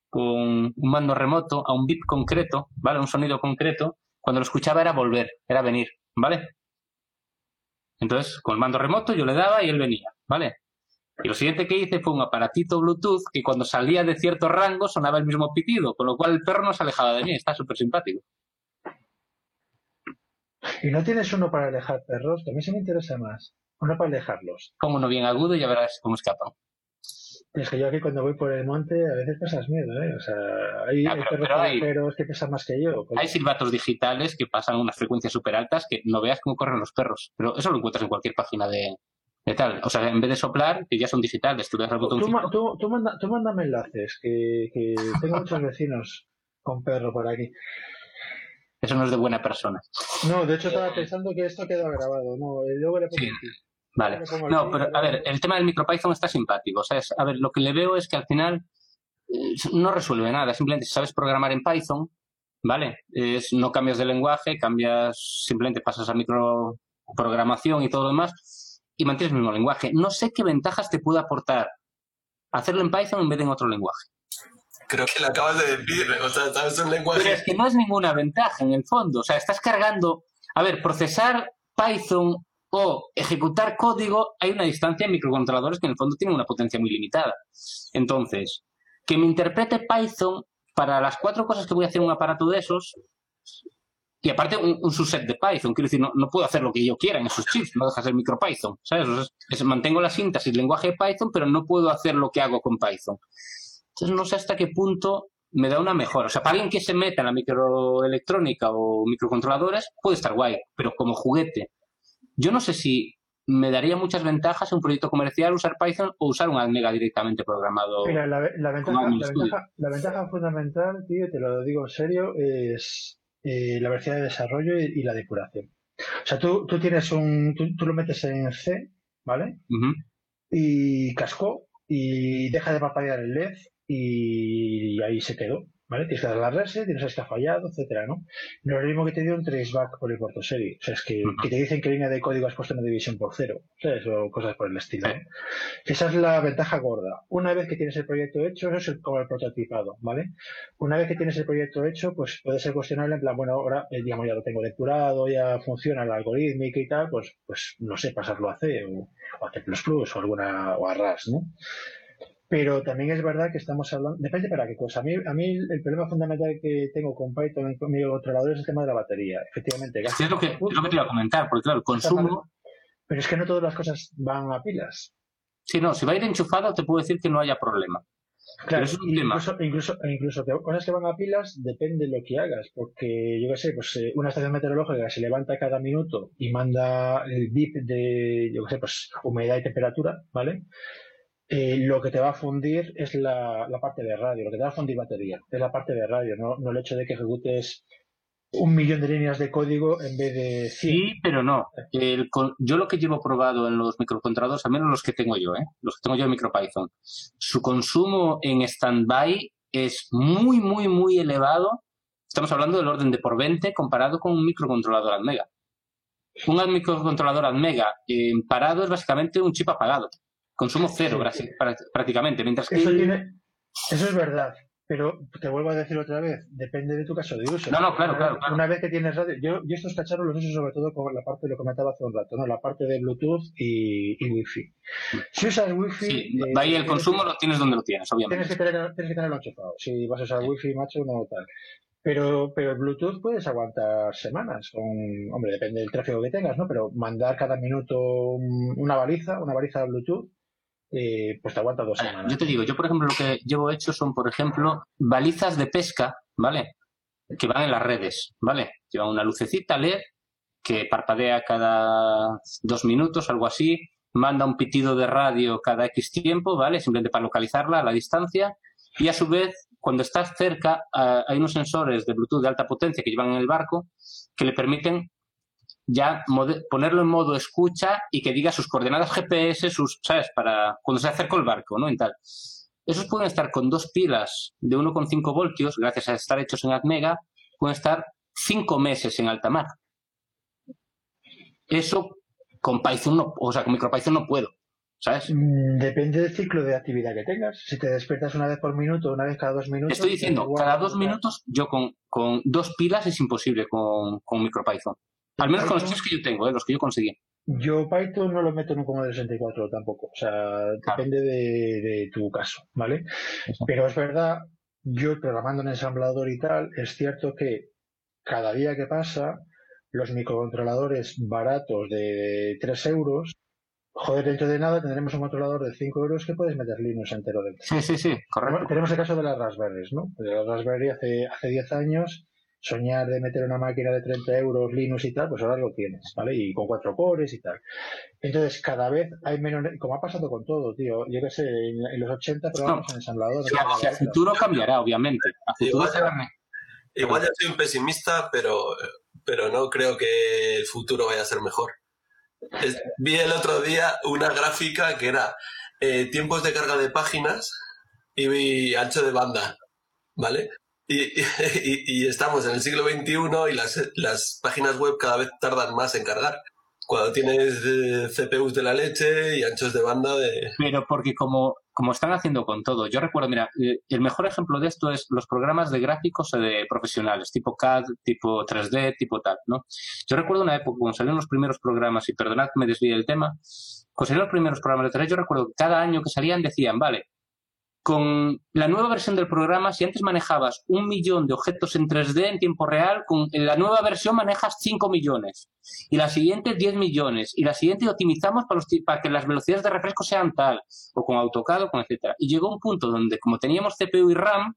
con un mando remoto a un bip concreto, ¿vale? Un sonido concreto. Cuando lo escuchaba era volver, era venir, ¿vale? Entonces, con el mando remoto yo le daba y él venía, ¿vale? Y lo siguiente que hice fue un aparatito Bluetooth que cuando salía de cierto rango sonaba el mismo pitido, con lo cual el perro no se alejaba de mí, está súper simpático. Y no tienes uno para alejar perros, que a mí se me interesa más. Uno para alejarlos. Pongo uno bien agudo y ya verás cómo escapan. Es que yo aquí cuando voy por el monte a veces pasas miedo, ¿eh? O sea, hay, hay pero- perros pero hay- que pesan más que yo. Hay silbatos digitales que pasan unas frecuencias súper altas que no veas cómo corren los perros. Pero eso lo encuentras en cualquier página de, de tal. O sea, en vez de soplar, que ya son digitales, tú le das al Tú, botón ma- tú, tú, manda, tú mándame enlaces, que, que tengo muchos vecinos con perro por aquí. Eso no es de buena persona. No, de hecho estaba pensando que esto quedó grabado. No, y luego le pongo Sí. Vale. No, pero a ver, el tema del MicroPython está simpático. O sea, es- a ver, lo que le veo es que al final eh, no resuelve nada. Simplemente si sabes programar en Python, ¿vale? Es, no cambias de lenguaje, cambias, simplemente pasas a microprogramación y todo lo demás y mantienes el mismo lenguaje. No sé qué ventajas te puede aportar hacerlo en Python en vez de en otro lenguaje. Creo que lo acabas de decir. O sea, sabes un Pero lenguaje. es que no es ninguna ventaja en el fondo. O sea, estás cargando. A ver, procesar Python o ejecutar código, hay una distancia en microcontroladores que en el fondo tienen una potencia muy limitada. Entonces, que me interprete Python para las cuatro cosas que voy a hacer un aparato de esos. Y aparte, un, subset de Python. Quiero decir, no, no puedo hacer lo que yo quiera en esos chips, no deja de ser MicroPython. ¿Sabes? Es- mantengo la síntesis, lenguaje de Python, pero no puedo hacer lo que hago con Python. Entonces no sé hasta qué punto me da una mejora. O sea, para alguien que se meta en la microelectrónica o microcontroladores, puede estar guay, pero como juguete. Yo no sé si me daría muchas ventajas en un proyecto comercial usar Python o usar un Almega directamente programado. Mira, la, la ventaja, la, ventaja, la ventaja fundamental, tío, te lo digo en serio, es eh, la velocidad de desarrollo y, y la depuración. O sea, tú, tú tienes un, tú, tú lo metes en C, ¿vale? Y cascó y deja de parpadear el LED y ahí se quedó, ¿vale? Tienes que dar la reset, tienes que ha fallado, etcétera, ¿no? No es lo mismo que te dio un traceback por el puerto serie. O sea, es que, Ujú. que te dicen que línea de código has puesto una división por cero, ¿sabes? O cosas por el estilo. Esa es la ventaja gorda. Una vez que tienes el proyecto hecho, eso es el- como el prototipado, ¿vale? Una vez que tienes el proyecto hecho, pues puede ser cuestionable en plan, bueno, ahora, eh, digamos, ya lo tengo depurado, ya funciona el algorítmico y tal, pues, pues no sé, pasarlo a C o, o a C++ o alguna, o a RAS, ¿no? Pero también es verdad que estamos hablando, depende para qué cosa. A mí, a mí el problema fundamental que tengo con Python con mi controlador es el tema de la batería. Efectivamente, es, lo que, lo que te iba a comentar, porque claro, el consumo. Pero es que no todas las cosas van a pilas. Sí, no, si va a ir enchufado, te puedo decir que no haya problema. Claro, incluso, incluso, incluso cosas que van a pilas depende de lo que hagas, porque yo qué sé, pues eh, una estación meteorológica se levanta cada minuto y manda el bip de, yo qué sé, pues humedad y temperatura, ¿vale? Eh, lo que te va a fundir es la, parte de radio, lo que te va a fundir batería, es la parte de radio, no, el hecho de que ejecutes un millón de líneas de código en vez de 100. Sí, pero no. Yo lo que llevo probado en los microcontroladores, al menos los que tengo yo, ¿eh? los que tengo yo en MicroPython, su consumo en standby es muy, muy, muy elevado. Estamos hablando del orden de por 20 comparado con un microcontrolador ATmega. Un microcontrolador ATmega eh, parado es básicamente un chip apagado. Consumo cero, prácticamente. Mientras que... Eso, eso es verdad. Pero te vuelvo a decir otra vez, depende de tu caso de uso. No, no, claro, claro. Una vez que tienes radio, yo, yo estos cacharros los uso sobre todo con la parte, lo comentaba hace un rato, ¿no? La parte de Bluetooth y, y Wi-Fi. Si usas Wi-Fi... Sí, eh, ahí el consumo lo tienes donde lo tienes, obviamente. Tienes que, tener, tienes que tenerlo enchufado. Si vas a usar Wi-Fi, macho, no tal. Pero, pero el Bluetooth puedes aguantar semanas. Con, hombre, depende del tráfico que tengas, ¿no? Pero mandar cada minuto una baliza, una baliza de Bluetooth, eh, pues te aguanta dos semanas. Yo te digo, yo por ejemplo lo que llevo hecho son, por ejemplo, balizas de pesca, ¿vale? Que van en las redes, ¿vale? Lleva una lucecita LED que parpadea cada dos minutos, algo así, manda un pitido de radio cada X tiempo, ¿vale? Simplemente para localizarla a la distancia. Y a su vez, cuando estás cerca, ah, hay unos sensores de Bluetooth de alta potencia que llevan en el barco que le permiten ya ponerlo en modo escucha y que diga sus coordenadas GPS, sus, ¿sabes? Para cuando se acerca el barco, ¿no? En tal. Esos pueden estar con dos pilas de 1,5 voltios, gracias a estar hechos en ATmega, pueden estar cinco meses en alta mar. Eso con Python no, o sea, con MicroPython no puedo, ¿sabes? Mm, depende del ciclo de actividad que tengas. Si te despiertas una vez por minuto, una vez cada dos minutos. Estoy diciendo, cada dos minutos, yo con, con dos pilas es imposible con, con MicroPython. Al menos con los chicos que yo tengo, ¿eh? los que yo conseguí. Yo Python no lo meto en un Commodore 64 tampoco. O sea, depende de, tu caso, ¿vale? Pero es verdad, yo programando en ensamblador y tal, es cierto que cada día que pasa, los microcontroladores baratos de 3 euros, joder, dentro de nada tendremos un controlador de 5 euros que puedes meter Linux entero dentro. Sí, sí, sí, correcto. tenemos el caso de las Raspberries, ¿no? De las Raspberry hace, hace 10 años soñar de meter una máquina de 30 euros Linux y tal, pues ahora lo tienes, ¿vale? Y con cuatro cores y tal. Entonces, cada vez hay menos, como ha pasado con todo, tío. Yo qué sé, en, los 80 probamos en ensamblador. el futuro cambiará, obviamente. igual, igual, ya soy un pesimista, pero, pero no creo que el futuro vaya a ser mejor. vi el otro día una gráfica que era eh, tiempos de carga de páginas y vi ancho de banda, ¿vale? Y, estamos en el siglo XXI y las, páginas web cada vez tardan más en cargar. Cuando tienes eh, CPUs de la leche y anchos de banda de... Pero porque como, como están haciendo con todo, yo recuerdo, mira, eh, el mejor ejemplo de esto es los programas de gráficos de profesionales, tipo CAD, tipo 3D, tipo tal, ¿no? Yo recuerdo una época cuando salieron los primeros programas, y perdonad que me desvíe del tema, cuando salieron los primeros programas de 3D, yo recuerdo que cada año que salían decían, vale, con la nueva versión del programa, si antes manejabas un millón de objetos en 3D en tiempo real, con la nueva versión manejas 5 millones. Y la siguiente 10 millones. Y la siguiente optimizamos para, para que las velocidades de refresco sean tal. O con AutoCAD o con etcétera. Y llegó un punto donde, como teníamos CPU y RAM,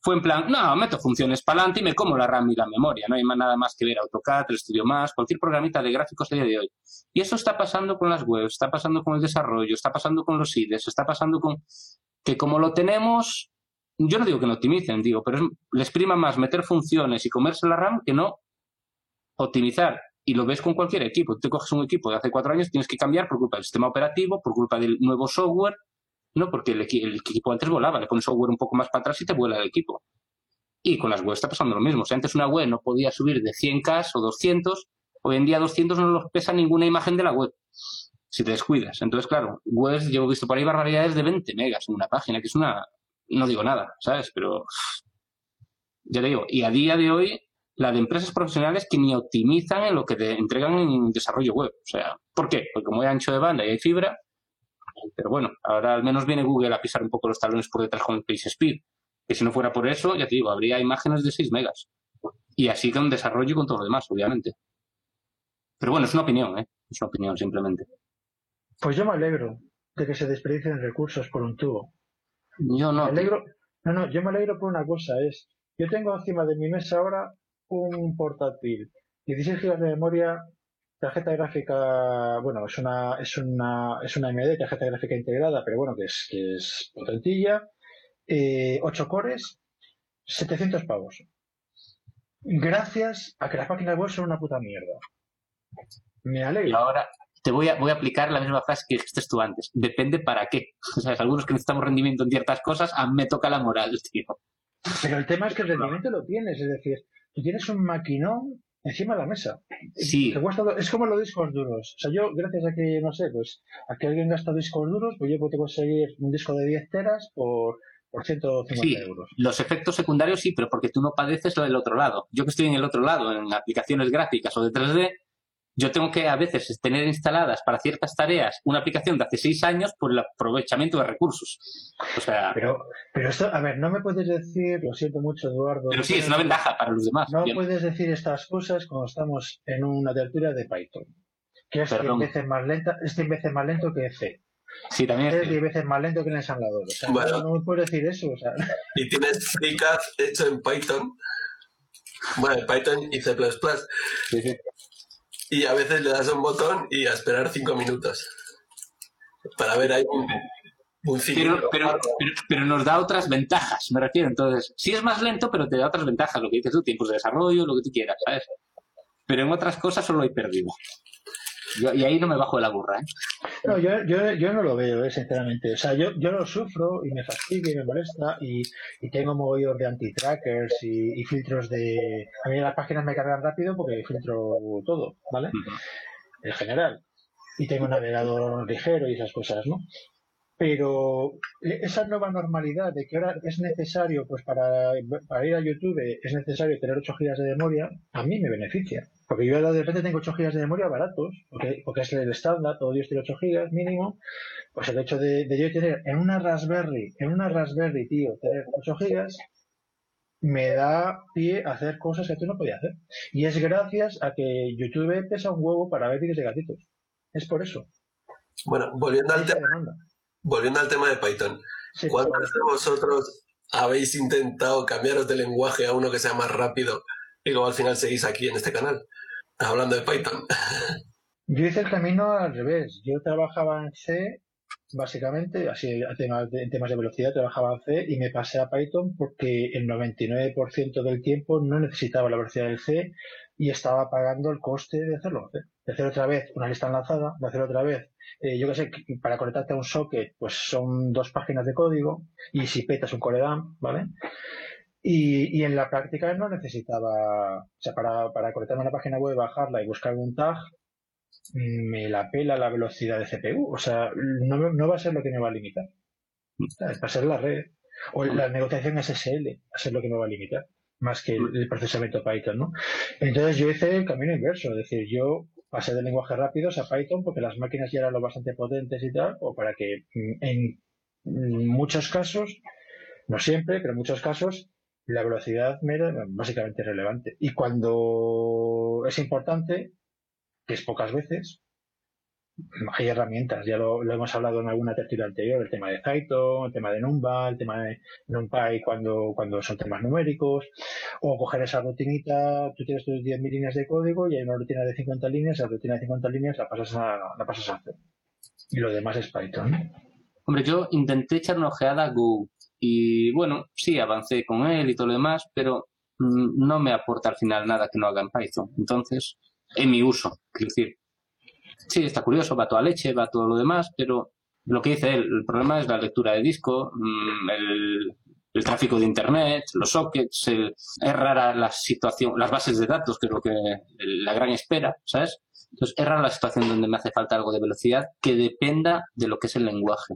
fue en plan, no, meto funciones para adelante y me como la RAM y la memoria. No hay más nada más que ver AutoCAD, el Studio Más, cualquier programita de gráficos a día de hoy. Y eso está pasando con las webs, está pasando con el desarrollo, está pasando con los IDEs, está pasando con que como lo tenemos, yo no digo que no optimicen, digo, pero les prima más meter funciones y comerse la RAM que no optimizar. Y lo ves con cualquier equipo. Tú te coges un equipo de hace cuatro años, tienes que cambiar por culpa del sistema operativo, por culpa del nuevo software, no porque el, equipo antes volaba, le pones software un poco más para atrás y te vuela el equipo. Y con las webs está pasando lo mismo. Si antes una web no podía subir de 100K o 200, hoy en día 200 no los pesa ninguna imagen de la web si te descuidas. Entonces, claro, webs, yo he visto por ahí barbaridades de 20 megas en una página, que es una, no digo nada, ¿sabes? Pero, ya te digo, y a día de hoy, la de empresas profesionales que ni optimizan en lo que te entregan en desarrollo web. O sea, ¿por qué? Porque como hay ancho de banda y hay fibra, Pero bueno, ahora al menos viene Google a pisar un poco los talones por detrás con el PageSpeed. Que si no fuera por eso, ya te digo, habría imágenes de 6 megas. Y así con desarrollo y con todo lo demás, obviamente. Pero bueno, es una opinión, ¿eh? Es una opinión simplemente. Pues yo me alegro de que se desperdicien recursos por un tubo. Yo no. Me alegro, no, no, yo me alegro por una cosa, es, yo tengo encima de mi mesa ahora un portátil, 16 GB de memoria, tarjeta gráfica, bueno, es una, es una, es una AMD, tarjeta gráfica integrada, pero bueno, que es, que es potentilla, eh, 8 cores, 700 pavos. Gracias a que las páginas web son una puta mierda. Me alegro. ahora te voy a, voy a aplicar la misma frase que dijiste tú antes. Depende para qué. O sea, algunos que necesitamos rendimiento en ciertas cosas, a mí me toca la moral, tío. Pero el tema es que el rendimiento lo tienes, es decir, tú tienes un maquinón encima de la mesa. Sí. Es como los discos duros. O sea, yo, gracias a que, no sé, pues, a que alguien gasta discos duros, pues yo puedo conseguir un disco de 10 teras por, por 150 Sí, euros. los efectos secundarios sí, pero porque tú no padeces lo del otro lado. Yo que estoy en el otro lado, en aplicaciones gráficas o de 3D, yo tengo que a veces tener instaladas para ciertas tareas una aplicación de hace seis años por el aprovechamiento de recursos. O sea, Pero, pero esto, a ver, no me puedes decir, lo siento mucho, Eduardo. pero sí, es una ventaja para los demás. No Bien. puedes decir estas cosas cuando estamos en una tertulia de Python. Que es 100 Perdón. veces más lenta, es 100 veces más lento que C. Sí, también Es es 10 veces más lento que el ensamblador. O sea, Bueno. no, no me puedes decir eso. O sea, Y tienes FreeCAD hecho en Python. Bueno, en Python y C++. sí, sí. Y a veces le das a un botón y a esperar cinco minutos. Para ver ahí un, un Pero, pero, pero, pero nos da otras ventajas, me refiero. Entonces, sí es más lento, pero te da otras ventajas, lo que dices tú, tiempos de desarrollo, lo que tú quieras, ¿sabes? Pero en otras cosas solo hay perdido. Yo- y ahí no me bajo de la burra, ¿eh? No, yo, yo, yo no lo veo, eh, sinceramente. O sea, yo, yo lo sufro y me fastidia y me molesta y, y tengo mogollón de anti-trackers y, y filtros de... A mí las páginas me cargan rápido porque filtro todo, ¿vale? En general. Y tengo un navegador ligero y esas cosas, ¿no? Pero esa nueva normalidad de que ahora es necesario, pues para, para ir a YouTube es necesario tener 8 GB de memoria, a mí me beneficia. Porque yo de repente tengo 8 GB de memoria baratos, porque, porque es el estándar, todo Dios tiene 8 GB mínimo. Pues el hecho de, de yo tener en una Raspberry, en una Raspberry, tío, tener 8 GB, me da pie a hacer cosas que tú no podías hacer. Y es gracias a que YouTube pesa un huevo para ver vídeos de gatitos. Es por eso. Bueno, volviendo al, tema, demanda. Volviendo al tema de Python. Sí, ¿Cuántos de vosotros habéis intentado cambiaros de lenguaje a uno que sea más rápido y luego al final seguís aquí en este canal? Hablando de Python. Yo hice el camino al revés. Yo trabajaba en C, básicamente, así a temas de, en temas de velocidad, trabajaba en C y me pasé a Python porque el 99% del tiempo no necesitaba la velocidad del C y estaba pagando el coste de hacerlo. De hacer otra vez una lista enlazada, de hacer otra vez, eh, yo qué sé, para conectarte a un socket, pues son dos páginas de código y si petas un core dump, ¿vale? Y, y en la práctica no necesitaba, o sea, para, para conectarme a una página web, bajarla y buscar un tag, me la pela la velocidad de CPU. O sea, no, no va a ser lo que me va a limitar. Va a ser la red. O la negociación SSL va a ser lo que me va a limitar. Más que el procesamiento Python, ¿no? Entonces yo hice el camino inverso. Es decir, yo pasé de lenguajes rápidos a Python porque las máquinas ya eran lo bastante potentes y tal, o para que mm, en muchos casos, no siempre, pero en muchos casos, la velocidad me era básicamente relevante. Y cuando es importante, que es pocas veces, hay herramientas, ya lo, lo hemos hablado en alguna tertulia anterior, el tema de Python, el tema de Numba, el tema de NumPy cuando, cuando son temas numéricos, o coger esa rutinita, tú tienes tus 10.000 líneas de código y hay una rutina de 50 líneas, esa rutina de 50 líneas la pasas a, la pasas a hacer. Y lo demás es Python. Hombre, yo intenté echar una ojeada a Go y bueno, sí, avancé con él y todo lo demás, pero mm, no me aporta al final nada que no haga en Python. Entonces, en mi uso, quiero decir, sí, está curioso, va toda leche, va todo lo demás, pero lo que dice él, el problema es la lectura de disco, mm, el, el tráfico de internet, los sockets, el- es rara la situación, las bases de datos, que es lo que la gran espera, ¿sabes? Entonces, es rara la situación donde me hace falta algo de velocidad que dependa de lo que es el lenguaje.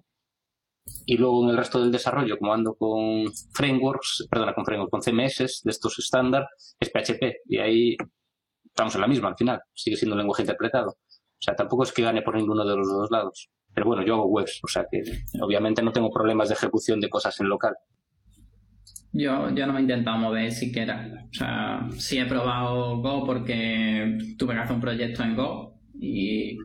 Y luego en el resto del desarrollo, como ando con frameworks, perdona, con frameworks, con CMS de estos estándar, es PHP. Y ahí estamos en la misma al final. Sigue siendo un lenguaje interpretado. O sea, tampoco es que gane por ninguno de los dos lados. Pero bueno, yo hago webs, o sea que obviamente no tengo problemas de ejecución de cosas en local. Yo, yo no me he intentado mover siquiera. O sea, sí he probado Go porque tuve que hacer un proyecto en Go y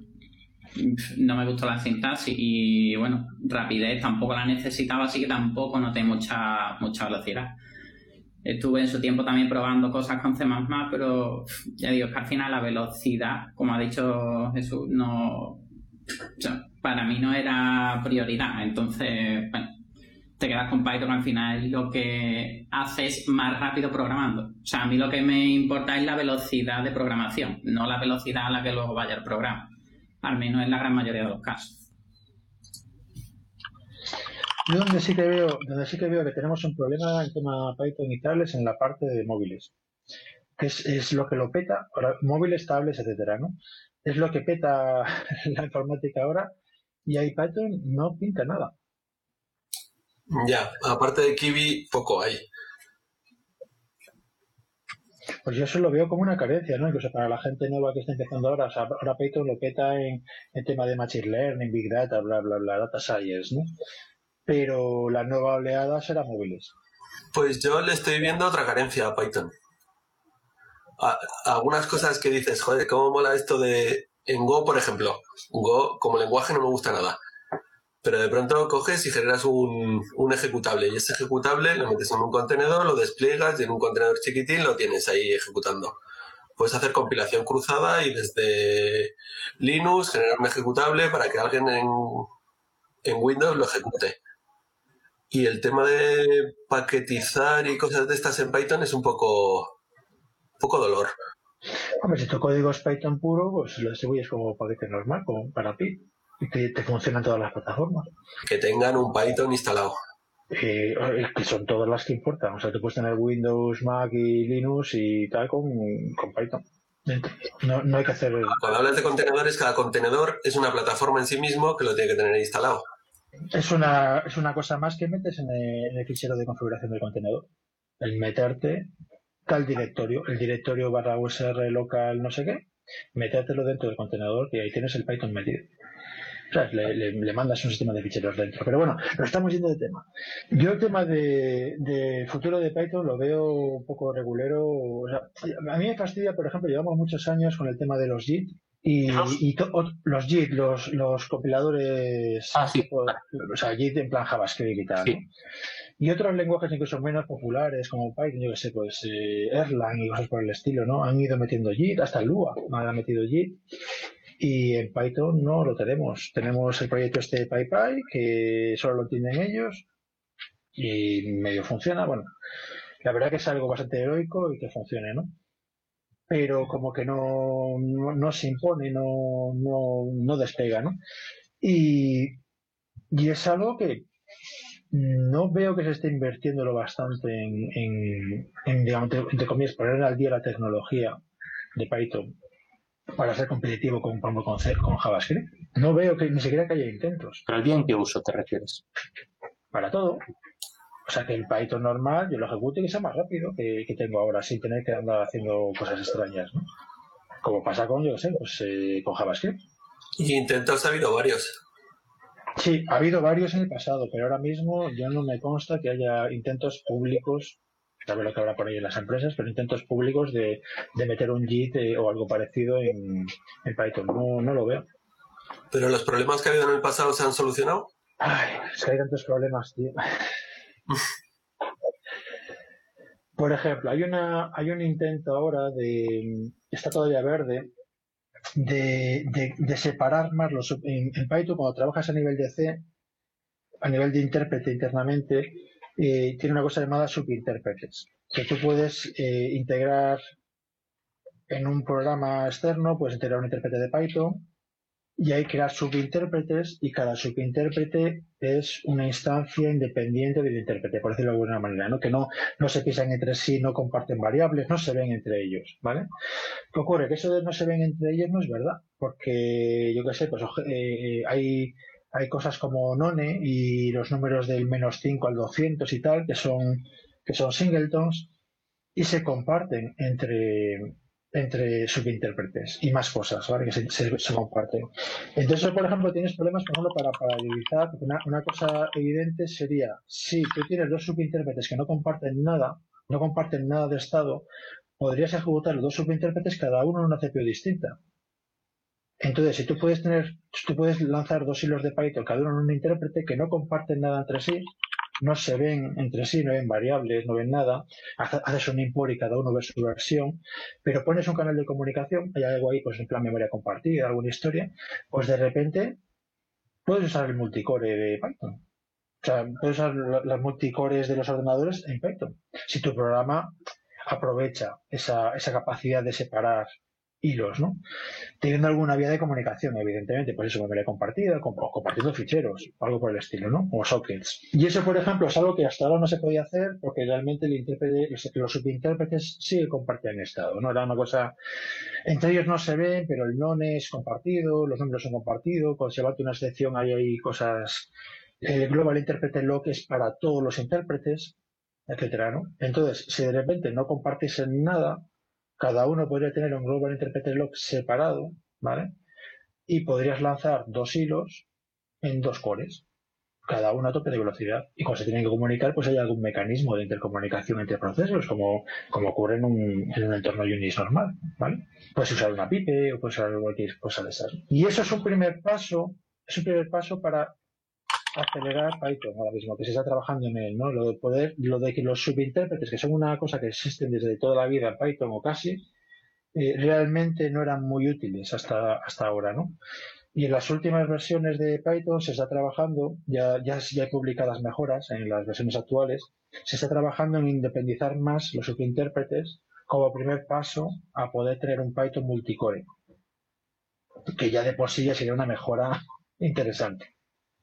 no me gustó la sintaxis y bueno, rapidez tampoco la necesitaba, así que tampoco noté mucha, mucha velocidad. Estuve en su tiempo también probando cosas con C++, pero ya digo, que al final la velocidad, como ha dicho Jesús, no, para mí no era prioridad. Entonces, bueno, te quedas con Python al final lo que haces más rápido programando. O sea, a mí lo que me importa es la velocidad de programación, no la velocidad a la que luego vaya el programa. Al menos en la gran mayoría de los casos. Yo donde sí que veo, donde sí que veo que tenemos un problema en tema Python y tal es en la parte de móviles. Que es, es lo que lo peta, ahora, móviles, tablets, etcétera, ¿no? Es lo que peta la informática ahora y ahí Python no pinta nada. Ya, aparte de Kiwi, poco hay. Pues yo eso lo veo como una carencia, ¿no? Incluso para la gente nueva que está empezando ahora, o sea, ahora Python lo peta en, en tema de Machine Learning, Big Data, bla, bla, bla, Data Science, ¿no? Pero la nueva oleada será móviles. Pues yo le estoy viendo otra carencia a Python. algunas cosas que dices, joder, ¿cómo mola esto de... En Go, por ejemplo, Go como lenguaje no me gusta nada. Pero de pronto coges y generas un, un ejecutable y ese ejecutable lo metes en un contenedor, lo despliegas y en un contenedor chiquitín lo tienes ahí ejecutando. Puedes hacer compilación cruzada y desde Linux generar un ejecutable para que alguien en, en Windows lo ejecute. Y el tema de paquetizar y cosas de estas en Python es un poco, poco dolor. Hombre, si tu código es Python puro, pues lo distribuyes como paquete normal, como para ti, y que te funcionan todas las plataformas. Que tengan un Python instalado. Eh, que son todas las que importan. O sea, te puedes tener Windows, Mac y Linux y tal con, con Python. No, no hay que hacer. Cuando hablas de contenedores, cada contenedor es una plataforma en sí mismo que lo tiene que tener instalado. Es una, es una cosa más que metes en el, fichero de configuración del contenedor. El meterte tal directorio, el directorio barra USR local no sé qué, metértelo dentro del contenedor y ahí tienes el Python metido. O sea, le, mandas un sistema de ficheros dentro. Pero bueno, lo estamos yendo de tema. Yo el tema de, de futuro de Python lo veo un poco regulero. O sea, a mí me fastidia, por ejemplo, llevamos muchos años con el tema de los JIT y, los JIT, los, los compiladores, ah, sí. o sea, JIT en plan JavaScript y tal. Y otros lenguajes incluso menos populares como Python, yo que sé, pues eh, Erlang y cosas por el estilo, ¿no? Han ido metiendo JIT, hasta Lua ha metido JIT. Y en Python no lo tenemos. Tenemos el proyecto este de PyPy, que solo lo entienden ellos y medio funciona. Bueno, la verdad que es algo bastante heroico y que funcione, ¿no? Pero como que no, no, se impone, no, no, no despega, ¿no? Y, y es algo que no veo que se esté invirtiendo lo bastante en, en, en digamos, entre comillas, poner al día la tecnología de Python para ser competitivo con, con, con JavaScript. No veo que ni siquiera que haya intentos. ¿Pero al día en qué uso te refieres? Para todo. O sea, que el Python normal yo lo ejecute y que sea más rápido que, que tengo ahora, sin tener que andar haciendo cosas extrañas, ¿no? Como pasa con, yo sé, pues eh, con JavaScript. Y intentos ha habido varios. Sí, ha habido varios en el pasado, pero ahora mismo ya no me consta que haya intentos públicos sabe lo que habrá por ahí en las empresas, pero intentos públicos de, meter un JIT eh, o algo parecido en, Python. No, no lo veo. ¿Pero los problemas que ha habido en el pasado se han solucionado? Ay, es que hay tantos problemas, tío. Por ejemplo, hay una hay un intento ahora de está todavía verde de, de, separar más los en, Python cuando trabajas a nivel de C a nivel de intérprete internamente eh, tiene una cosa llamada subintérpretes, que tú puedes eh, integrar en un programa externo, puedes integrar un intérprete de Python y ahí crear subintérpretes y cada subintérprete es una instancia independiente del intérprete, por decirlo de alguna manera, ¿no? que no, no se pisan entre sí, no comparten variables, no se ven entre ellos, ¿vale? ¿Qué ocurre? Que eso de no se ven entre ellos no es verdad, porque yo qué sé, pues eh, hay hay cosas como none y los números del menos 5 al 200 y tal, que son, que son singletons, y se comparten entre, entre subintérpretes y más cosas, ¿vale? Que se, se, comparten. Entonces, por ejemplo, tienes problemas, por ejemplo, para paralelizar, una, una cosa evidente sería, si tú tienes dos subintérpretes que no comparten nada, no comparten nada de estado, podrías ejecutar los dos subintérpretes cada uno en una CPU distinta. Entonces, si tú puedes tener, tú puedes lanzar dos hilos de Python, cada uno en un intérprete que no comparten nada entre sí, no se ven entre sí, no ven variables, no ven nada, haces un import y cada uno ve su versión, pero pones un canal de comunicación, hay algo ahí, pues en plan memoria compartida, alguna historia, pues de repente puedes usar el multicore de Python. O sea, puedes usar las multicores de los ordenadores en Python. Si tu programa aprovecha esa, esa capacidad de separar hilos, ¿no? Teniendo alguna vía de comunicación, evidentemente, pues eso, memoria compartida, o compartiendo ficheros, algo por el estilo, ¿no? O sockets. Y eso, por ejemplo, es algo que hasta ahora no se podía hacer porque realmente el intérprete, los subintérpretes sí compartían estado, ¿no? Era una cosa, entre ellos no se ven, pero el non es compartido, los nombres son compartidos, cuando se bate una excepción ahí hay cosas, el global interpreter lock es para todos los intérpretes, etcétera, ¿no? Entonces, si de repente no compartiesen nada, cada uno podría tener un Global Interpreter Lock separado, ¿vale? Y podrías lanzar dos hilos en dos cores, cada uno a tope de velocidad. Y cuando se tienen que comunicar, pues hay algún mecanismo de intercomunicación entre procesos, como, como ocurre en un, en un entorno Unix normal, ¿vale? Puedes usar una pipe o puedes usar cualquier cosa de esas. Y eso es un primer paso, es un primer paso para acelerar Python ahora mismo, que se está trabajando en él, ¿no? Lo de poder, lo de que los subintérpretes, que son una cosa que existen desde toda la vida en Python o casi, eh, realmente no eran muy útiles hasta, hasta ahora, ¿no? Y en las últimas versiones de Python se está trabajando, ya, ya, ya hay publicadas mejoras en las versiones actuales, se está trabajando en independizar más los subintérpretes como primer paso a poder tener un Python multicore, que ya de por sí ya sería una mejora interesante.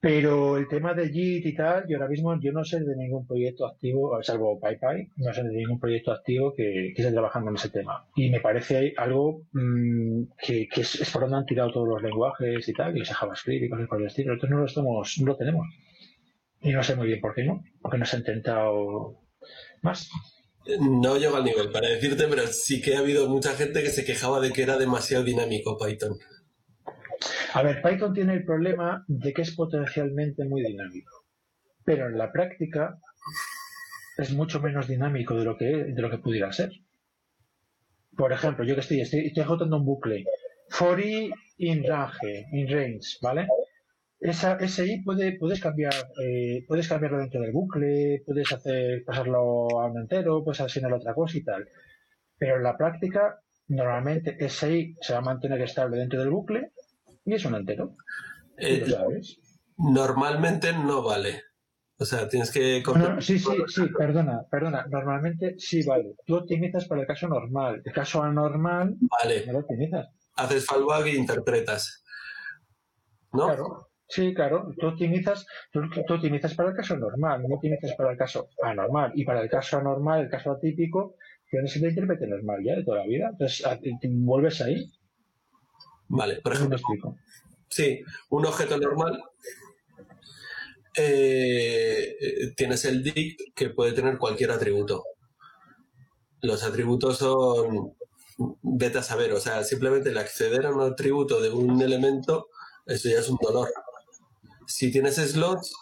Pero el tema de JIT y tal, yo ahora mismo yo no sé de ningún proyecto activo, salvo PyPy, no sé de ningún proyecto activo que, esté trabajando en ese tema. Y me parece algo mm, que, es, por donde han tirado todos los lenguajes y tal, y ese JavaScript y cosas por el estilo. Nosotros no lo, estamos, no lo tenemos. Y no sé muy bien por qué no, porque no se ha intentado más. No llego al nivel para decirte, pero sí que ha habido mucha gente que se quejaba de que era demasiado dinámico Python. A ver, Python tiene el problema de que es potencialmente muy dinámico, pero en la práctica es mucho menos dinámico de lo que, de lo que pudiera ser. Por ejemplo, yo que estoy, estoy, estoy ejecutando un bucle, for i in range, in range, ¿vale? Esa, ese i puede, puedes cambiar, eh, puedes cambiarlo dentro del bucle, puedes hacer, pasarlo a un entero, puedes asignarlo a otra cosa y tal. Pero en la práctica, normalmente ese i se va a mantener estable dentro del bucle y es un entero. Eh, normalmente no vale. O sea, tienes que... sí, sí, sí, perdona, perdona. Normalmente sí vale. Tú optimizas para el caso normal. El caso anormal vale. no lo optimizas. Haces fallback e interpretas. ¿No? Claro. Sí, claro, tú optimizas, tú, optimizas para el caso normal, no optimizas para el caso anormal. Y para el caso anormal, el caso atípico, tienes el intérprete normal ya de toda la vida. Entonces, vuelves ahí Vale, por ejemplo. Sí, un objeto normal eh, tienes el dict que puede tener cualquier atributo. Los atributos son, vete a saber, o sea, simplemente el acceder a un atributo de un elemento, eso ya es un dolor. Si tienes slots,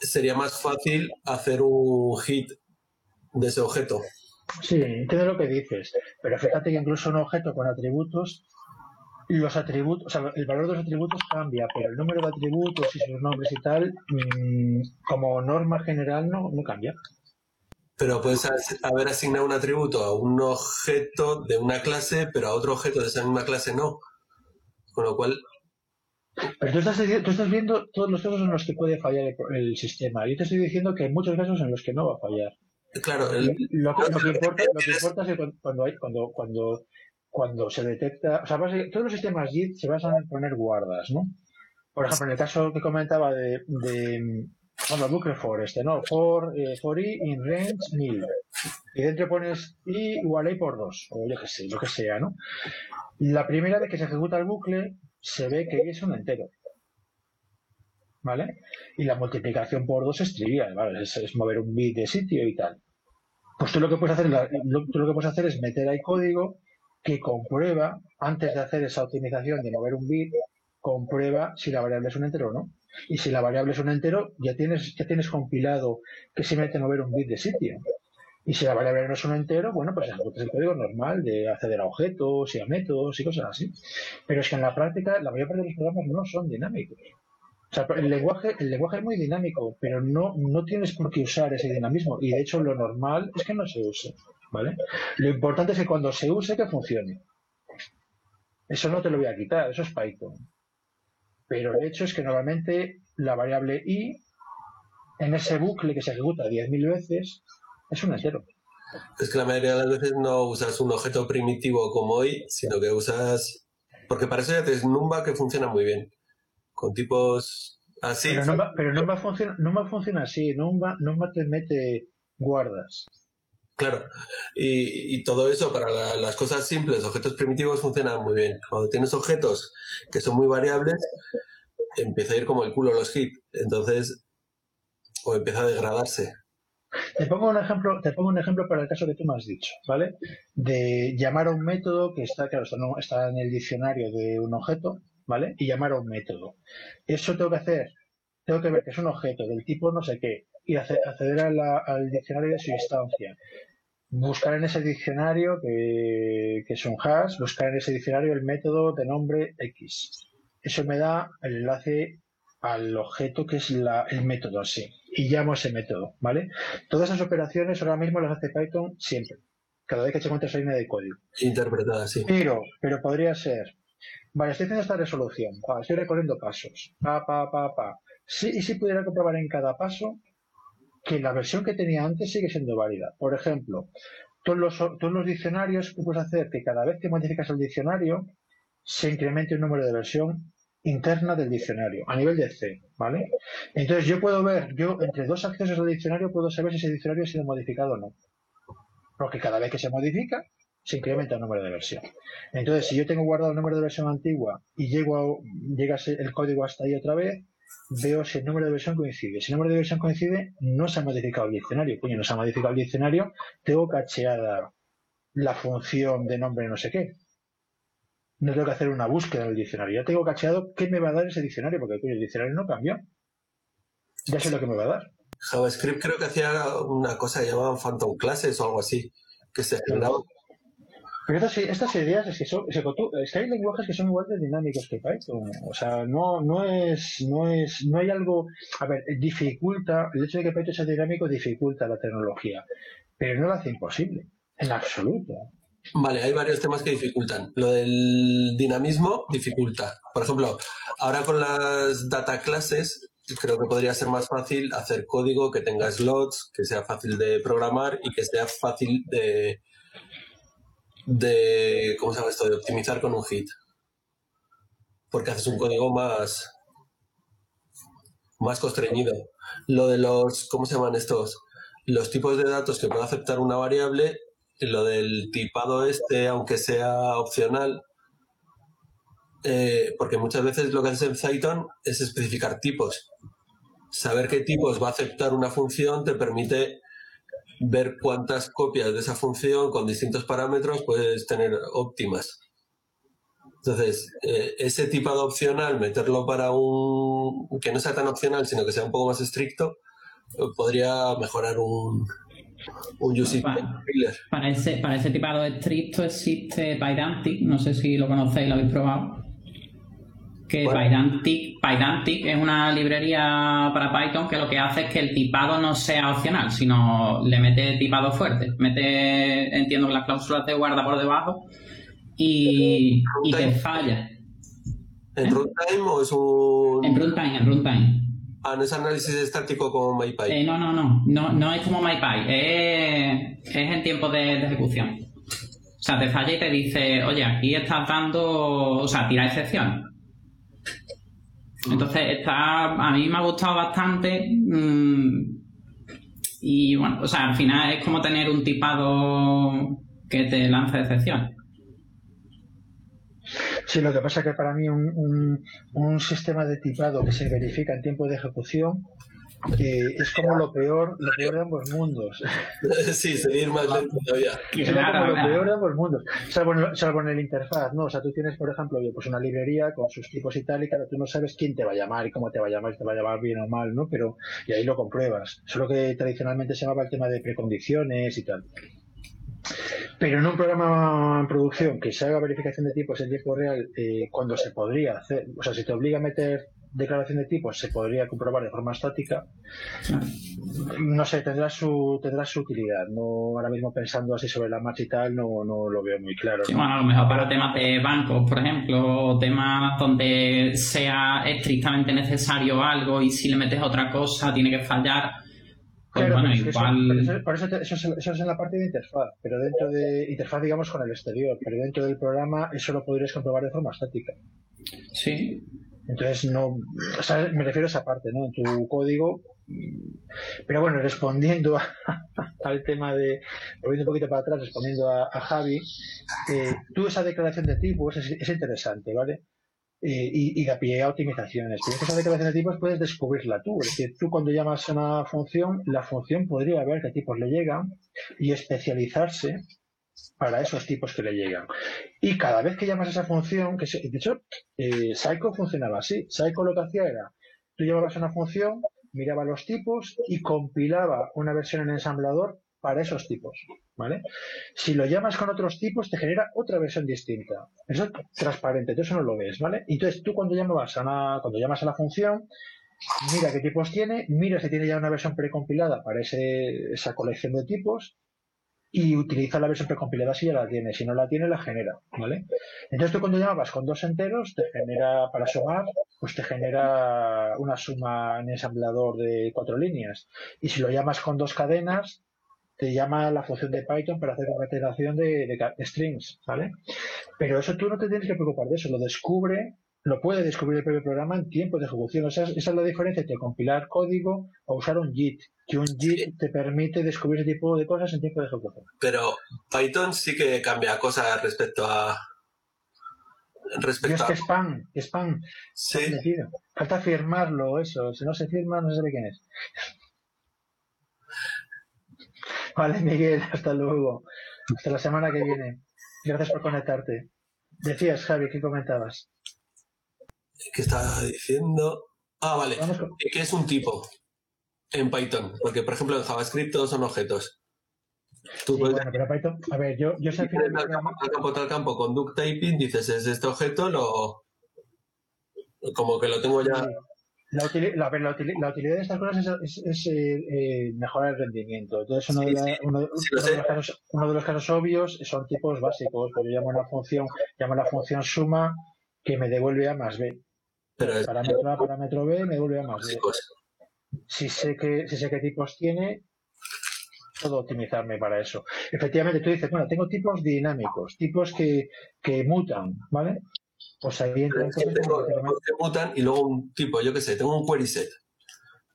sería más fácil hacer un hit de ese objeto. Sí, entiendo lo que dices, pero fíjate que incluso un objeto con atributos, los atributos, o sea, el valor de los atributos cambia, pero el número de atributos y sus nombres y tal, mm, como norma general, no, no cambia. Pero puedes haber asignado un atributo a un objeto de una clase, pero a otro objeto de esa misma clase no. Con lo cual. Pero tú estás, tú estás viendo todos los casos en los que puede fallar el, el sistema. Yo te estoy diciendo que hay muchos casos en los que no va a fallar. Claro, lo, que, importa, es que cuando, hay, cuando, cuando, cuando se detecta, o sea, todos los sistemas JIT se basan en poner guardas, ¿no? Por ejemplo, en el caso que comentaba de, de bueno, bucle for este, ¿no? For, eh, for i in range 1000. Y dentro pones i igual a i por 2, o yo que sé, lo que sea, ¿no? La primera vez que se ejecuta el bucle, se ve que es un entero. ¿vale? Y la multiplicación por 2 es trivial, ¿vale? Es, mover un bit de sitio y tal. Pues tú lo que puedes hacer, lo, tú lo que puedes hacer es meter ahí código que comprueba, antes de hacer esa optimización de mover un bit, comprueba si la variable es un entero o no. Y si la variable es un entero, ya tienes, ya tienes compilado que se mete mover un bit de sitio. Y si la variable no es un entero, bueno, pues es el código normal de acceder a objetos y a métodos y cosas así. Pero es que en la práctica la mayor parte de los programas no son dinámicos. O sea, el lenguaje, el lenguaje es muy dinámico, pero no, no tienes por qué usar ese dinamismo. Y de hecho lo normal es que no se use. ¿Vale? Lo importante es que cuando se use que funcione. Eso no te lo voy a quitar, eso es Python. Pero el hecho es que normalmente la variable i en ese bucle que se ejecuta 10.000 veces es un entero. Es que la mayoría de las veces no usas un objeto primitivo como hoy, sino que usas. Porque para eso ya tienes Numba que funciona muy bien. Con tipos así. Pero Numba, pero Numba, funciona, Numba funciona así. Numba, Numba te mete guardas. Claro, y, todo eso para las cosas simples, objetos primitivos, funciona muy bien. Cuando tienes objetos que son muy variables, empieza a ir como el culo los hits. Entonces, o empieza a degradarse. Te pongo un ejemplo, te pongo un ejemplo para el caso que tú me has dicho, ¿vale? De llamar a un método que está, claro, está en el diccionario de un objeto, ¿vale? Y llamar a un método. Eso tengo que hacer, tengo que ver que es un objeto del tipo no sé qué, y acceder al diccionario de su instancia. Buscar en ese diccionario, que, es un hash, buscar en ese diccionario el método de nombre X. Eso me da el enlace al objeto que es el método así. Y llamo a ese método, ¿vale? Todas esas operaciones ahora mismo las hace Python siempre. Cada vez que se encuentra esa línea de código. Interpretada, sí. Pero, pero podría ser, vale, estoy haciendo esta resolución, estoy recorriendo pasos, pa, pa, pa, pa. Sí, y si pudiera comprobar en cada paso que la versión que tenía antes sigue siendo válida. Por ejemplo, todos los, todos los diccionarios tú puedes hacer que cada vez que modificas el diccionario se incremente un número de versión interna del diccionario, a nivel de C, ¿vale? Entonces yo puedo ver, yo entre dos accesos al diccionario puedo saber si ese diccionario ha sido modificado o no. Porque cada vez que se modifica, se incrementa el número de versión. Entonces, si yo tengo guardado el número de versión antigua y llego a, llega el código hasta ahí otra vez, veo si el número de versión coincide. Si el número de versión coincide, no se ha modificado el diccionario. Coño, no se ha modificado el diccionario, tengo cacheada la función de nombre no sé qué. No tengo que hacer una búsqueda en el diccionario. Ya tengo cacheado qué me va a dar ese diccionario, porque el diccionario no cambió. Ya sé lo que me va a dar. JavaScript creo que hacía una cosa que llamaban Phantom Classes o algo así, que se generaba pero estas, ideas es que son, es que hay lenguajes que son igual de dinámicos que Python. O sea, no, no es, no es, no hay algo, a ver, dificulta, el hecho de que Python sea dinámico dificulta la tecnología, pero no lo hace imposible, en absoluto. Vale, hay varios temas que dificultan. Lo del dinamismo dificulta. Por ejemplo, ahora con las data classes, creo que podría ser más fácil hacer código que tenga slots, que sea fácil de programar y que sea fácil de, de, ¿cómo se llama esto? De optimizar con un hit. Porque haces un código más, más constreñido. Lo de los, ¿cómo se llaman estos? Los tipos de datos que puede aceptar una variable, lo del tipado este, aunque sea opcional, eh, porque muchas veces lo que haces en Python es especificar tipos. Saber qué tipos va a aceptar una función te permite ver cuántas copias de esa función con distintos parámetros puedes tener óptimas. Entonces, eh, ese tipo de opcional, meterlo para un que no sea tan opcional, sino que sea un poco más estricto, podría mejorar un, un using para, para, ese, para ese tipado estricto existe Pydantic, no sé si lo conocéis, lo habéis probado que Pydantic, es una librería para Python que lo que hace es que el tipado no sea opcional, sino le mete tipado fuerte. Mete, entiendo, las cláusulas de guarda por debajo y, y te falla. ¿En ¿Eh? runtime o es un...? En runtime, en runtime. Ah, no es análisis estático como MyPy. Eh, no, no, no, no, no es como MyPy, es, es en tiempo de, de, ejecución. O sea, te falla y te dice, oye, aquí estás dando, o sea, tira excepción. Entonces, está, a mí me ha gustado bastante. Mm, y bueno, o sea, al final es como tener un tipado que te lanza excepción. Sí, lo que pasa es que para mí un, un, sistema de tipado que se verifica en tiempo de ejecución eh, es como lo peor, lo peor de ambos mundos. sí, seguir más lento todavía. Es como lo peor de ambos mundos. Salvo en, salvo en el interfaz, ¿no? O sea, tú tienes, por ejemplo, pues una librería con sus tipos y tal, y claro, tú no sabes quién te va a llamar y cómo te va a llamar, si te va a llamar bien o mal, ¿no? Pero, y ahí lo compruebas. Solo que tradicionalmente se llamaba el tema de precondiciones y tal. Pero en un programa en producción que se haga verificación de tipos en tiempo real, eh, cuando se podría hacer, o sea, si te obliga a meter declaración de tipos, se podría comprobar de forma estática. No sé, tendrá su tendrá su utilidad. No ahora mismo pensando así sobre la marcha y tal, no, no lo veo muy claro. Sí, bueno, a lo mejor para temas de bancos, por ejemplo, o temas donde sea estrictamente necesario algo y si le metes otra cosa tiene que fallar Claro, bueno, igual... eso, por eso, eso, eso, es en la parte de interfaz, pero dentro de interfaz, digamos, con el exterior, pero dentro del programa eso lo podrías comprobar de forma estática. Sí. Entonces, no, o me refiero a esa parte, ¿no? En tu código. Pero bueno, respondiendo a, al tema de, volviendo un poquito para atrás, respondiendo a, Javi, eh, tú esa declaración de tipos es, es interesante, ¿vale? Eh, y, y da pie a optimizaciones. Pero esa declaración de tipos puedes descubrirla tú. Es decir, tú cuando llamas a una función, la función podría ver qué tipos le llegan y especializarse para esos tipos que le llegan. Y cada vez que llamas a esa función, que de hecho, eh, Psycho funcionaba así. Psycho lo que hacía era, tú llamabas a una función, miraba los tipos y compilaba una versión en ensamblador para esos tipos, ¿vale? Si lo llamas con otros tipos, te genera otra versión distinta. Eso es transparente, tú eso no lo ves, ¿vale? Entonces tú cuando llamas a una, cuando llamas a la función, mira qué tipos tiene, mira si tiene ya una versión precompilada para ese, esa colección de tipos y utiliza la versión precompilada si ya la tiene, si no la tiene la genera, ¿vale? Entonces tú cuando llamabas con dos enteros te genera para sumar, pues te genera una suma en ensamblador de cuatro líneas y si lo llamas con dos cadenas te llama la función de Python para hacer concatenación de, de, de, strings, ¿vale? Pero eso tú no te tienes que preocupar de eso, lo descubre, lo puede descubrir el propio programa en tiempo de ejecución. O sea, esa es la diferencia entre compilar código o usar un JIT, que un JIT te permite descubrir ese tipo de cosas en tiempo de ejecución. Pero Python sí que cambia cosas respecto a... Respecto es que spam, spam. Sí. Falta firmarlo, eso. Si no se firma, no se sabe quién es. Vale, Miguel, hasta luego. Hasta la semana que viene. Gracias por conectarte. Decías, Javi, ¿qué comentabas? ¿Qué estaba diciendo? Ah, vale. ¿Qué es un tipo en Python? Porque, por ejemplo, en JavaScript todos son objetos. Tú sí, puedes... bueno, pero Python, a ver, yo, yo sé que... Al campo, al campo, al campo, con duct typing, dices, es este objeto, lo... Como que lo tengo ya... La, util la, la, util la, utilidad de estas cosas es, es, es eh, eh, mejorar el rendimiento. Entonces, uno, sí, de, uno, de los casos, uno, de los casos, obvios son tipos básicos. Yo llamo una función, llamo la función suma que me devuelve A más B. Pero el parámetro A, parámetro B me devuelve A más. Si sé, que, si sé qué tipos tiene, puedo optimizarme para eso. Efectivamente, tú dices, bueno, tengo tipos dinámicos, tipos que, que mutan, ¿vale? Pues ahí entra que tengo tipos que mutan y luego un tipo, yo qué sé, tengo un query set.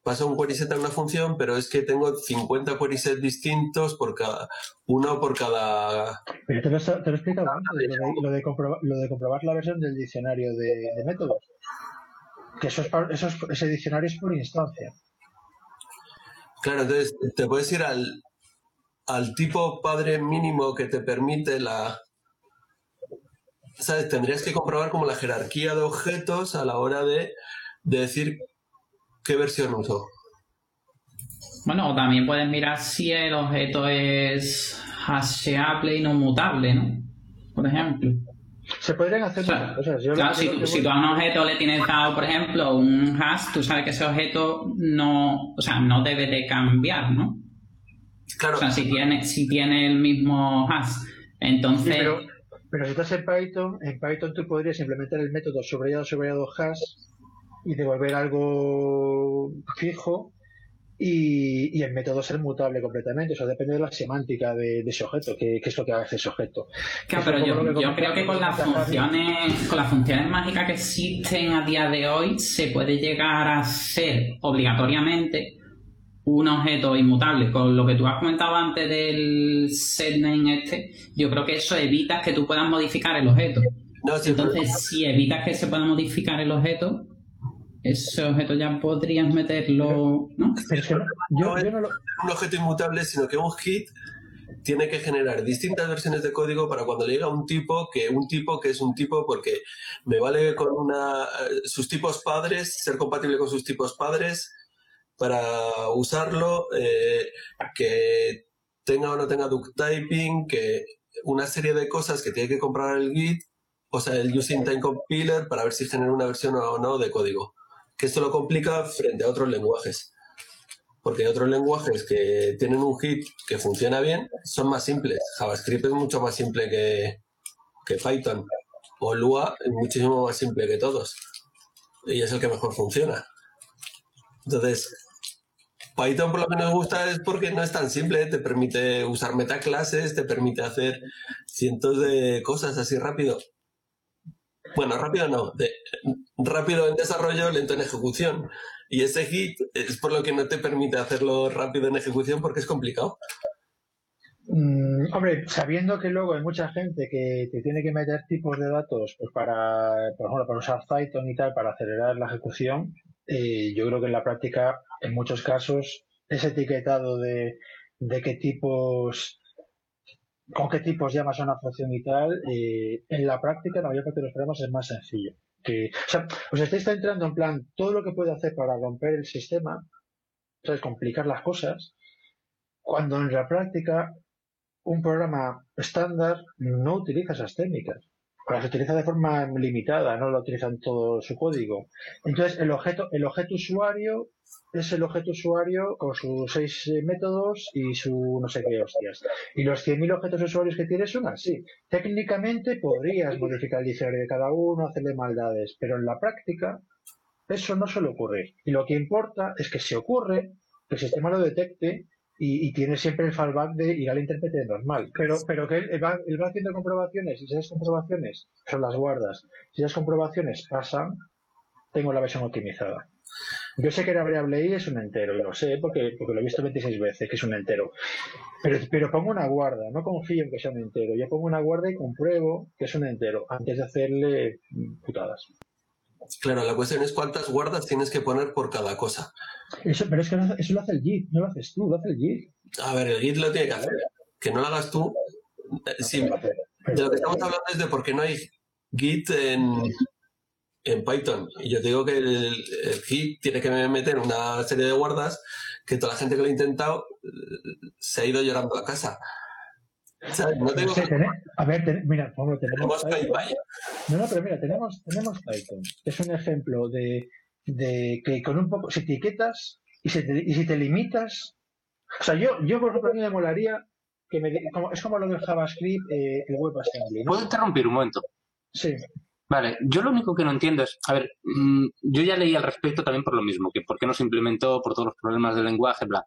Paso un query set a una función, pero es que tengo 50 query set distintos por cada, uno por cada. Pero te lo, te lo he explicado antes, lo de, lo, de comprobar, lo de comprobar la versión del diccionario de, de métodos. Que eso es, eso es, ese diccionario es por instancia. Claro, entonces te puedes ir al, al tipo padre mínimo que te permite la, ¿sabes? Tendrías que comprobar como la jerarquía de objetos a la hora de, de decir qué versión uso. Bueno, también puedes mirar si el objeto es hasheable y no mutable, ¿no? Por ejemplo. Se podrían hacer o sea, muchas cosas. Yo claro, si, tú, si tú a un objeto le tienes dado, por ejemplo, un hash, tú sabes que ese objeto no, o sea, no debe de cambiar, ¿no? Claro. O sea, si tiene, si tiene el mismo hash. Entonces. Sí, pero, pero si estás en Python, en Python tú podrías implementar el método subrayado subrayado hash y devolver algo fijo y, y, el método ser mutable completamente. O sea, depende de la semántica de, de ese objeto, que, que, es lo que hace ese objeto. Claro, pero yo, yo creo que con las funciones, con las funciones mágicas que existen a día de hoy, se puede llegar a ser obligatoriamente un objeto inmutable. Con lo que tú has comentado antes del setname este, yo creo que eso evita que tú puedas modificar el objeto. No, sí, Entonces, si evitas que se pueda modificar el objeto, ese objeto ya podrías meterlo, ¿no? Pero es que no- yo, yo no lo, un objeto inmutable, sino que un hit tiene que generar distintas versiones de código para cuando le llega un tipo, que un tipo que es un tipo porque me vale con una eh, sus tipos padres, ser compatible con sus tipos padres para usarlo, eh, que tenga o no tenga duct typing, que una serie de cosas que tiene que comprar el Git, o sea, el using time compiler para ver si genera una versión o no de código. Que esto lo complica frente a otros lenguajes porque otros lenguajes que tienen un hit que funciona bien, son más simples. JavaScript es mucho más simple que, que Python. O Lua es muchísimo más simple que todos. Y es el que mejor funciona. Entonces, Python por lo que gusta es porque no es tan simple, te permite usar metaclases, te permite hacer cientos de cosas así rápido. Bueno, rápido no, rápido en desarrollo, lento en ejecución. Y ese hit es por lo que no te permite hacerlo rápido en ejecución porque es complicado. Mm, hombre, sabiendo que luego hay mucha gente que te tiene que meter tipos de datos pues para, por ejemplo, para usar Python y tal, para acelerar la ejecución, eh, yo creo que en la práctica, en muchos casos, ese etiquetado de, de qué tipos, con qué tipos llamas a una función y tal, eh, en la práctica, la mayor parte de los programas es más sencillo. Que, o sea, os estáis entrando en plan todo lo que puede hacer para romper el sistema, ¿sabes? complicar las cosas, cuando en la práctica un programa estándar no utiliza esas técnicas. Las utiliza de forma limitada, no lo utiliza en todo su código. Entonces, el objeto, el objeto usuario es el objeto usuario con sus seis eh, métodos y su no sé qué hostias. Y los 100.000 objetos usuarios que tienes son así. Técnicamente podrías modificar el diccionario de cada uno, hacerle maldades, pero en la práctica eso no suele ocurrir. Y lo que importa es que si ocurre, que el sistema lo detecte y, tiene siempre el fallback de ir al intérprete normal. Pero, pero que él, él va, él va haciendo comprobaciones y si esas comprobaciones son las guardas, si esas comprobaciones pasan, tengo la versión optimizada. Yo sé que la variable i es un entero, lo sé porque, porque lo he visto 26 veces, que es un entero. Pero, pero pongo una guarda, no confío en que sea un entero. Yo pongo una guarda y compruebo que es un entero antes de hacerle putadas. Claro, la cuestión es cuántas guardas tienes que poner por cada cosa. Eso, pero es que no- eso lo hace el Git, no lo haces tú, lo hace el Git. A ver, el Git lo tiene que hacer. Que no lo hagas tú. eh, sí, de lo que estamos hablando es de por qué no hay Git en, en Python. Y yo te digo que el, el Git tiene que meter una serie de guardas que toda la gente que lo ha intentado eh, se ha ido llorando a casa. ¿Sabes? No tengo, tene- a ver, ten- mira, por ejemplo, tenemos tenemos Python. PyPy. No, no, pero mira, tenemos, tenemos Python. Es un ejemplo de, de que con un poco, si etiquetas y, si te, y si te limitas. O sea, yo, yo por ejemplo, a mí me molaría que me. Como, es como lo del JavaScript, eh, el WebAssembly, ¿no? ¿Puedo interrumpir un momento? Sí. Vale, yo lo único que no entiendo es, a ver, mm, yo ya leí al respecto también por lo mismo, que por qué no se implementó por todos los problemas del lenguaje, bla.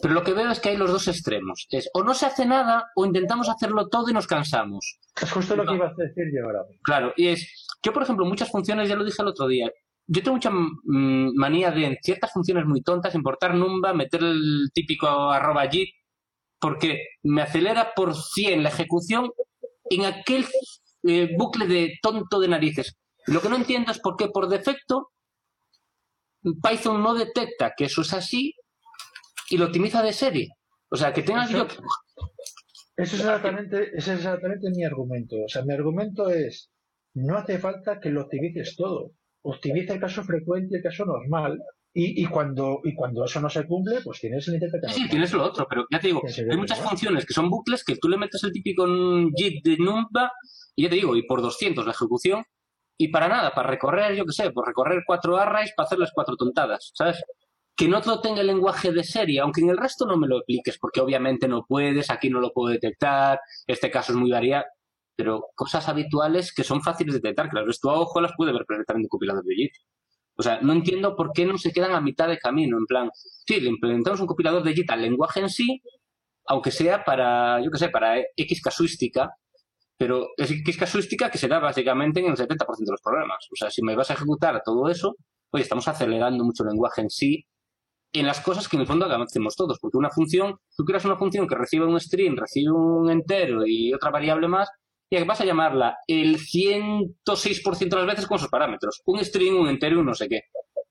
Pero lo que veo es que hay los dos extremos. Es o no se hace nada o intentamos hacerlo todo y nos cansamos. Es justo lo que iba a decir yo ahora. Claro, y es, yo por ejemplo, muchas funciones, ya lo dije el otro día, yo tengo mucha mm, manía de en ciertas funciones muy tontas importar numba, meter el típico arroba git, porque me acelera por 100 la ejecución en aquel eh, bucle de tonto de narices. Lo que no entiendo es por qué por defecto Python no detecta que eso es así y lo optimiza de serie. O sea, que tenga Eso- yo... Eso es exactamente, ese es exactamente mi argumento. O sea, mi argumento es, no hace falta que lo optimices todo. Optimiza el caso frecuente y el caso normal. Y, y cuando y cuando eso no se cumple, pues tienes el intérprete Sí, tienes lo otro, pero ya te digo, hay muchas funciones que son bucles que tú le metes el típico JIT de Numba y ya te digo, y por 200 la ejecución y para nada, para recorrer, yo qué sé, por recorrer cuatro arrays para hacer las cuatro tontadas, ¿sabes? Que no lo tenga el lenguaje de serie, aunque en el resto no me lo apliques, porque obviamente no puedes, aquí no lo puedo detectar, este caso es muy variado, pero cosas habituales que son fáciles de detectar, que las ves tú a ojo, las puede ver perfectamente un compilador de JIT. O sea, no entiendo por qué no se quedan a mitad de camino, en plan, sí, le implementamos un compilador de JIT al lenguaje en sí, aunque sea para, yo qué sé, para X casuística, pero es X casuística que se da básicamente en el 70% de los problemas. O sea, si me vas a ejecutar todo eso, oye, estamos acelerando mucho el lenguaje en sí en las cosas que en el fondo hacemos todos, porque una función, tú quieras una función que recibe un string, recibe un entero y otra variable más, y vas a llamarla el 106% de las veces con esos parámetros. Un string, un entero y un no sé qué.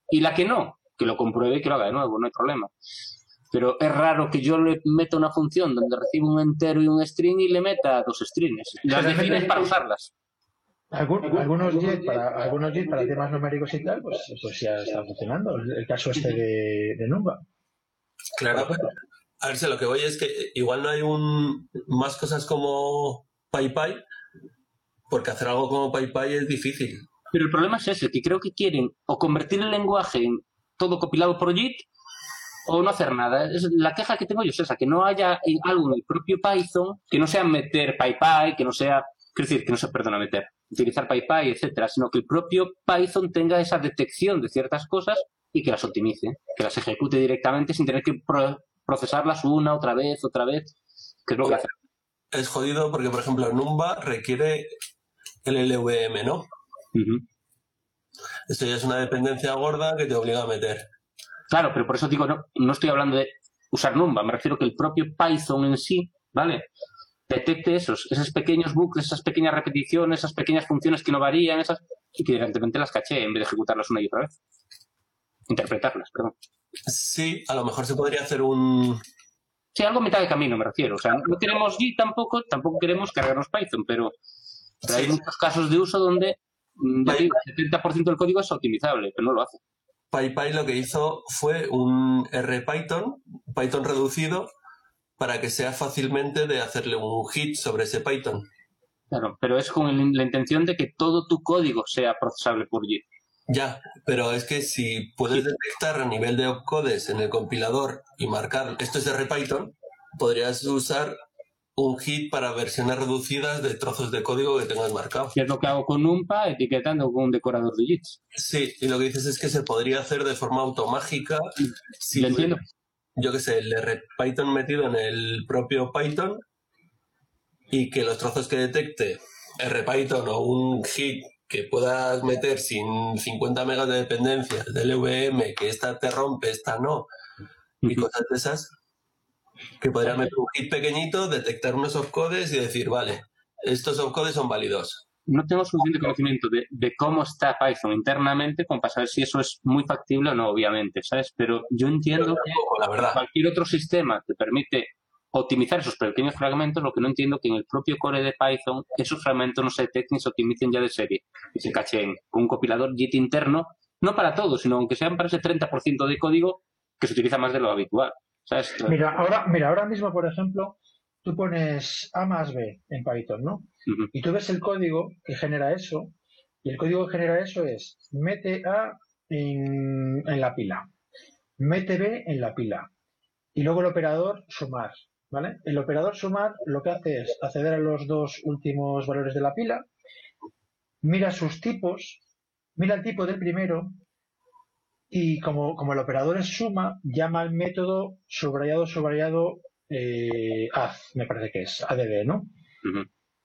Y la que no, que lo compruebe y que lo haga de nuevo, no hay problema. Pero es raro que yo le meta una función donde recibo un entero y un string y le meta dos strings. Las defines para usarlas. Algunos JIT para algunos JIT para temas numéricos y tal, pues, pues ya está funcionando. El caso este de, de Numba. Claro. A ver, si lo que voy es que igual no hay un más cosas como PyPy, porque hacer algo como PyPy es difícil. Pero el problema es ese, que creo que quieren o convertir el lenguaje en todo compilado por JIT o no hacer nada. Es, la queja que tengo yo es esa, que no haya algo en el propio Python, que no sea meter PyPy, que no sea, quiero decir, que no sea, perdona, meter, utilizar PyPy, etcétera, sino que el propio Python tenga esa detección de ciertas cosas y que las optimice, que las ejecute directamente sin tener que pro- procesarlas una, otra vez, otra vez, que es lo que hace. Es jodido porque, por ejemplo, Numba requiere el LVM, ¿no? Esto ya es una dependencia gorda que te obliga a meter. Claro, pero por eso digo, no, no estoy hablando de usar Numba, me refiero que el propio Python en sí, ¿vale? Detecte esos, esos pequeños bucles, esas pequeñas repeticiones, esas pequeñas funciones que no varían, esas, y que directamente las caché en vez de ejecutarlas una y otra vez. Interpretarlas, perdón. Sí, a lo mejor se podría hacer un... Sí, algo a mitad de camino me refiero. O sea, no queremos Git tampoco, tampoco queremos cargarnos Python, pero, pero hay Sí. muchos casos de uso donde mm, el 70% del código es optimizable, pero no lo hace. PyPy lo que hizo fue un RPython, Python reducido, para que sea fácilmente de hacerle un hit sobre ese Python. Claro, pero es con la intención de que todo tu código sea procesable por Git. Ya, pero es que si puedes detectar a nivel de opcodes en el compilador y marcar esto es RPython, podrías usar un hit para versiones reducidas de trozos de código que tengas marcado. que es lo que hago con NumPy, etiquetando con un decorador de JITs. Sí, y lo que dices es que se podría hacer de forma automágica si Lo entiendo. yo que sé, el RPython metido en el propio Python y que los trozos que detecte RPython o un hit que puedas meter sin 50 megas de dependencia del VM, que esta te rompe, esta no, y cosas de esas, que podrías meter un hit pequeñito, detectar unos opcodes y decir, vale, estos opcodes son válidos. No tengo suficiente conocimiento de, de cómo está Python internamente como para saber si eso es muy factible o no, obviamente, ¿sabes? Pero yo entiendo que Tampoco, la verdad. cualquier otro sistema te permite optimizar esos pequeños fragmentos, lo que no entiendo que en el propio core de Python esos fragmentos no se detecten y se optimicen ya de serie y se cachen con un compilador JIT interno, no para todo, sino aunque sean para ese 30% de código que se utiliza más de lo habitual. ¿Sabes? Mira, ahora, mira, ahora mismo, por ejemplo, tú pones A más B en Python, ¿no? Y tú ves el código que genera eso, y el código que genera eso es mete A en, en la pila, mete B en la pila, y luego el operador sumar, ¿vale? El operador sumar lo que hace es acceder a los dos últimos valores de la pila, mira sus tipos, mira el tipo del primero, y como, como el operador es suma, llama al método subrayado, subrayado, eh, add, me parece que es, add, ¿no?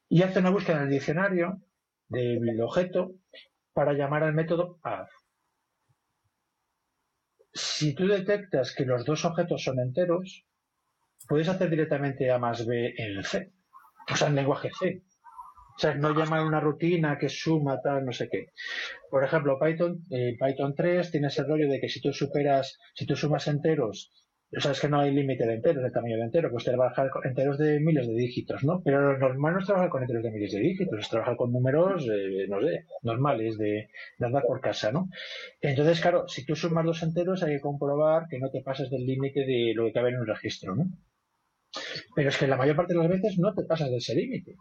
Y hace una búsqueda en el diccionario del objeto para llamar al método add. Si tú detectas que los dos objetos son enteros, puedes hacer directamente A más B en C, o sea, en lenguaje C. O sea, no llamar una rutina que suma tal, no sé qué. Por ejemplo, Python, eh, Python 3 tiene ese rollo de que si tú superas, si tú sumas enteros, o sea, es que no hay límite de enteros, de tamaño de entero, pues trabajar con enteros de miles de dígitos, ¿no? Pero lo normal no es trabajar con enteros de miles de dígitos, es trabajar con números, eh, no sé, normales, de, de andar por casa, ¿no? Entonces, claro, si tú sumas dos enteros, hay que comprobar que no te pases del límite de lo que cabe en un registro, ¿no? Pero es que la mayor parte de las veces no te pasas de ese límite.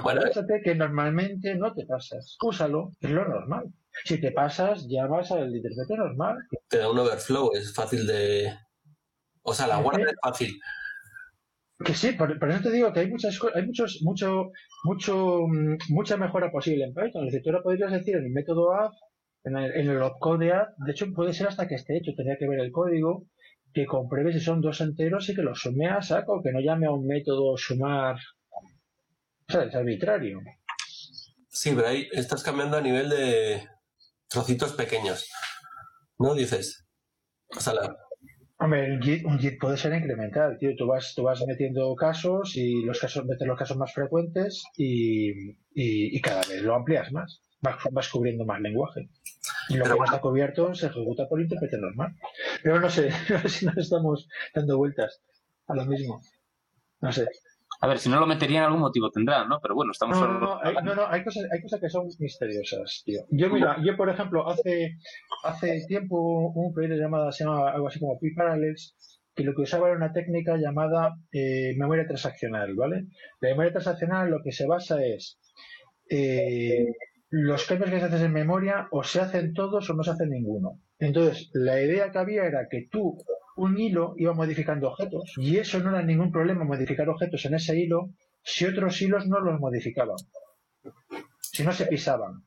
Bueno, Acuérdate que normalmente no te pasas. Úsalo, es lo normal. Si te pasas, llamas al intérprete normal. te da un overflow, es fácil de... O sea, la guarda es fácil. Que sí, por, por eso te digo que hay muchas hay muchos, mucho, mucho, mm, mucha mejora posible en Python. Es decir, tú ahora podrías decir en el método add, en el, en el opcode de add, de hecho puede ser hasta que esté hecho, tendría que ver el código, que compruebe si son dos enteros y que los sume a saco, que no llame a un método sumar, ¿sabes? Arbitrario. Sí, pero ahí estás cambiando a nivel de trocitos pequeños. ¿No? Dices. O sea, la- Hombre, un JIT, un JIT puede ser incremental, tío. Tú vas, tú vas metiendo casos y los casos, metes los casos más frecuentes y, y, y cada vez lo amplias más. Vas, vas cubriendo más lenguaje. Y lo Pero que no está cubierto se ejecuta por intérprete normal. Pero no sé, no sé si nos estamos dando vueltas a lo mismo. No sé. A ver, si no lo meterían, algún motivo tendrá, ¿no? Pero bueno, estamos No, no, no, hay, no, no, hay cosas, hay cosas que son misteriosas, tío. Yo, mira, yo, por ejemplo, hace, hace tiempo un proyecto llamado, se llama algo así como Pi Parallels, que lo que usaba era una técnica llamada eh, memoria transaccional, ¿vale? La memoria transaccional lo que se basa es eh, los cambios que se hacen en memoria o se hacen todos o no se hace ninguno. Entonces, la idea que había era que tú, un hilo, iba modificando objetos y eso no era ningún problema modificar objetos en ese hilo si otros hilos no los modificaban, si no se pisaban.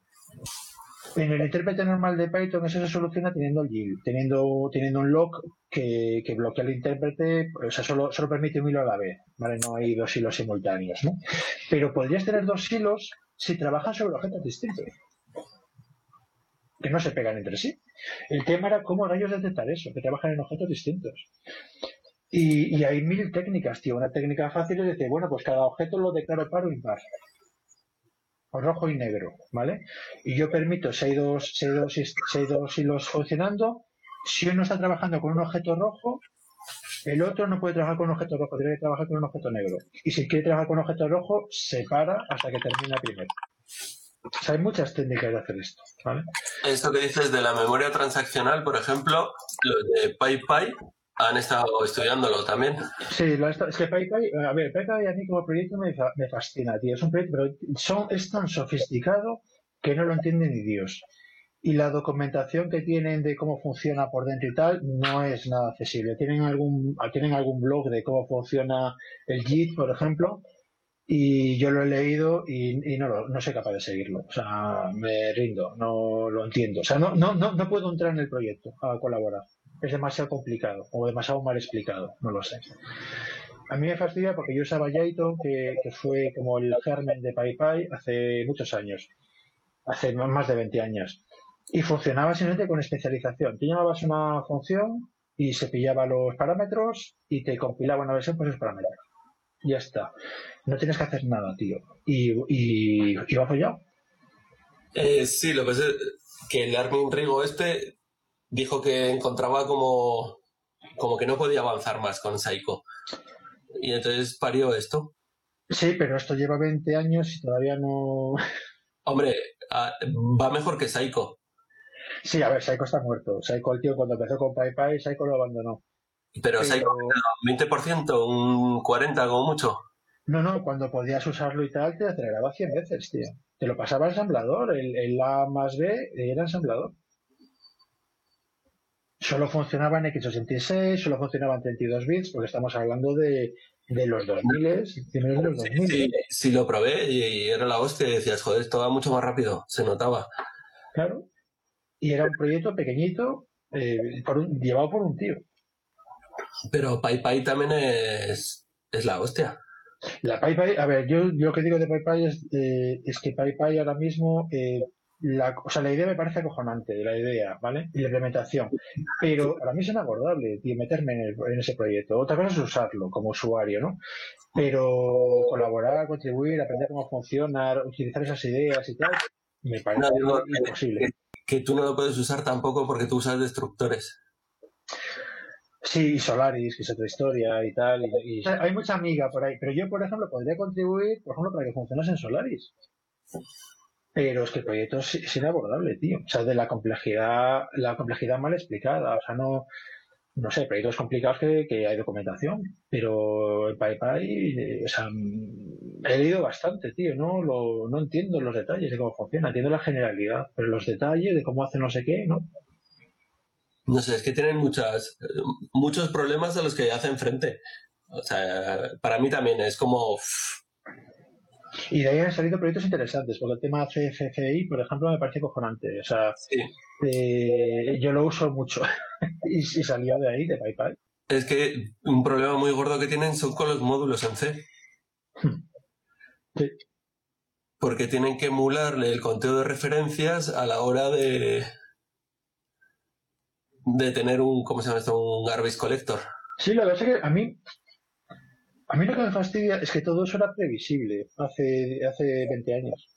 En el intérprete normal de Python eso se soluciona teniendo el yield, teniendo, teniendo un lock que, que bloquea el intérprete, o sea, solo, solo permite un hilo a la vez, ¿vale? No hay dos hilos simultáneos, ¿no? Pero podrías tener dos hilos si trabajan sobre objetos distintos, que no se pegan entre sí. El tema era cómo rayos detectar eso, que trabajan en objetos distintos. Y, hay mil técnicas, tío. Una técnica fácil es decir, bueno, pues cada objeto lo declaro par o impar. O rojo y negro, ¿vale? Y yo permito, si hay dos, si hay dos, si hay dos hilos funcionando, si uno está trabajando con un objeto rojo, el otro no puede trabajar con un objeto rojo, tiene que trabajar con un objeto negro. Y si quiere trabajar con un objeto rojo, se para hasta que termina primero. O sea, hay muchas técnicas de hacer esto, ¿vale? Esto que dices de la memoria transaccional, por ejemplo, los de PyPy han estado estudiándolo también. Sí, lo es que PyPy, a ver, PyPy a mí como proyecto me, fa- me fascina, tío. Es un proyecto, pero son, es tan sofisticado que no lo entiende ni Dios. Y la documentación que tienen de cómo funciona por dentro y tal no es nada accesible. Tienen algún, tienen algún blog de cómo funciona el JIT, por ejemplo, y yo lo he leído y, no, no soy capaz de seguirlo. O sea, me rindo, no lo entiendo. O sea, no, no, no, no puedo entrar en el proyecto a colaborar. Es demasiado complicado o demasiado mal explicado, no lo sé. A mí me fastidia porque yo usaba Jython, que, que fue como el germen de PyPy hace muchos años, hace más de 20 años. Y funcionaba simplemente con especialización. Tú llamabas una función y se pillaba los parámetros y te compilaba una versión con esos parámetros. Ya está. No tienes que hacer nada, tío. Y, y, y va apoyado. Eh, sí, lo que es que el Armin Rigo este dijo que encontraba como, como que no podía avanzar más con Psycho. Y entonces parió esto. Sí, pero esto lleva 20 años y todavía no. Hombre, ah, va mejor que Psycho. Sí, a ver, Psycho está muerto. Psycho, el tío, cuando empezó con PyPy, Psycho lo abandonó. Pero Psycho, un 20%, un 40% como mucho. No, no, cuando podías usarlo y tal, te aceleraba 100 veces, tío. Te lo pasaba ensamblador. El, el A más B era ensamblador. Solo funcionaba en x86, solo funcionaba en 32 bits, porque estamos hablando de, de los 2000, primeros de los 2000. Sí, sí lo probé y, y era la hostia. Y decías, joder, esto va mucho más rápido. Se notaba. Claro. Y era un proyecto pequeñito, eh, por un- llevado por un tío. Pero PyPy también es, es la hostia. La PyPy, a ver, yo, yo lo que digo de PyPy es, eh, es que PyPy ahora mismo, eh, la, o sea, la idea me parece acojonante, la idea, ¿vale? Y la implementación. Pero para mí es inabordable, tío, meterme en, el- en ese proyecto. Otra cosa es usarlo como usuario, ¿no? Pero colaborar, contribuir, aprender cómo funciona, utilizar esas ideas y tal, me parece No, imposible. Que tú no lo puedes usar tampoco porque tú usas destructores. Sí, Solaris, que es otra historia y tal. Y- hay mucha amiga por ahí, pero yo, por ejemplo, podría contribuir, por ejemplo, para que funcionase en Solaris. Pero es que el proyecto es, es inabordable, tío. O sea, de la complejidad, la complejidad mal explicada. O sea, no, no sé, proyectos complicados que, que hay documentación. Pero el PyPy, eh, o sea, mm, he leído bastante, tío. No, lo, no entiendo los detalles de cómo funciona. Entiendo la generalidad, pero los detalles de cómo hace no sé qué, ¿no? No sé, es que tienen muchas, muchos problemas a los que hacen frente. O sea, para mí también es como... Y de ahí han salido proyectos interesantes, porque el tema CFCI, por ejemplo, me parece cojonante. O sea, sí. eh, yo lo uso mucho y, y salió de ahí, de PayPal. Es que un problema muy gordo que tienen son con los módulos en C. Sí. Porque tienen que emularle el conteo de referencias a la hora de, de tener un, ¿cómo se llama esto? Un garbage collector. Sí, la verdad es que a mí, a mí lo que me fastidia es que todo eso era previsible hace, hace 20 años.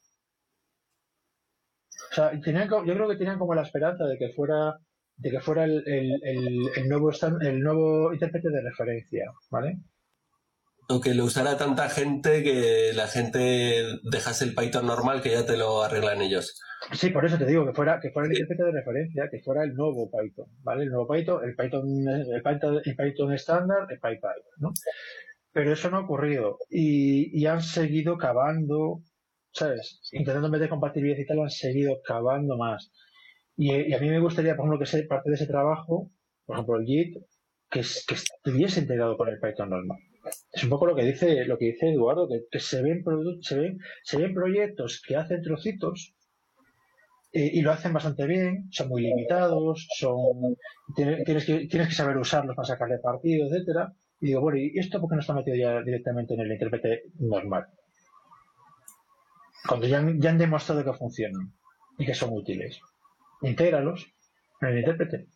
O sea, tenían, yo creo que tenían como la esperanza de que fuera de que fuera el, el, el, nuevo el nuevo intérprete de referencia, ¿vale? O que lo usara tanta gente que la gente dejase el Python normal que ya te lo arreglan ellos. Sí, por eso te digo que fuera que fuera el intérprete de referencia, que fuera el nuevo Python, ¿vale? El nuevo Python, el Python, el Python, el Python estándar, el PyPy, ¿no? Pero eso no ha ocurrido y, y han seguido cavando, ¿sabes? Intentando meter compatibilidad y tal, han seguido cavando más. Y, y a mí me gustaría, por ejemplo, que sea parte de ese trabajo, por ejemplo, el Git, que, que estuviese integrado con el Python normal. Es un poco lo que dice, lo que dice Eduardo, que, se ven se ven, se ven proyectos que hacen trocitos eh, y lo hacen bastante bien, son muy limitados, son tiene- tienes que, tienes que saber usarlos para sacarle partido, etcétera. Y digo, bueno, ¿y esto por qué no está metido ya directamente en el intérprete normal? Cuando ya han, ya han demostrado que funcionan y que son útiles. Intégralos en el intérprete.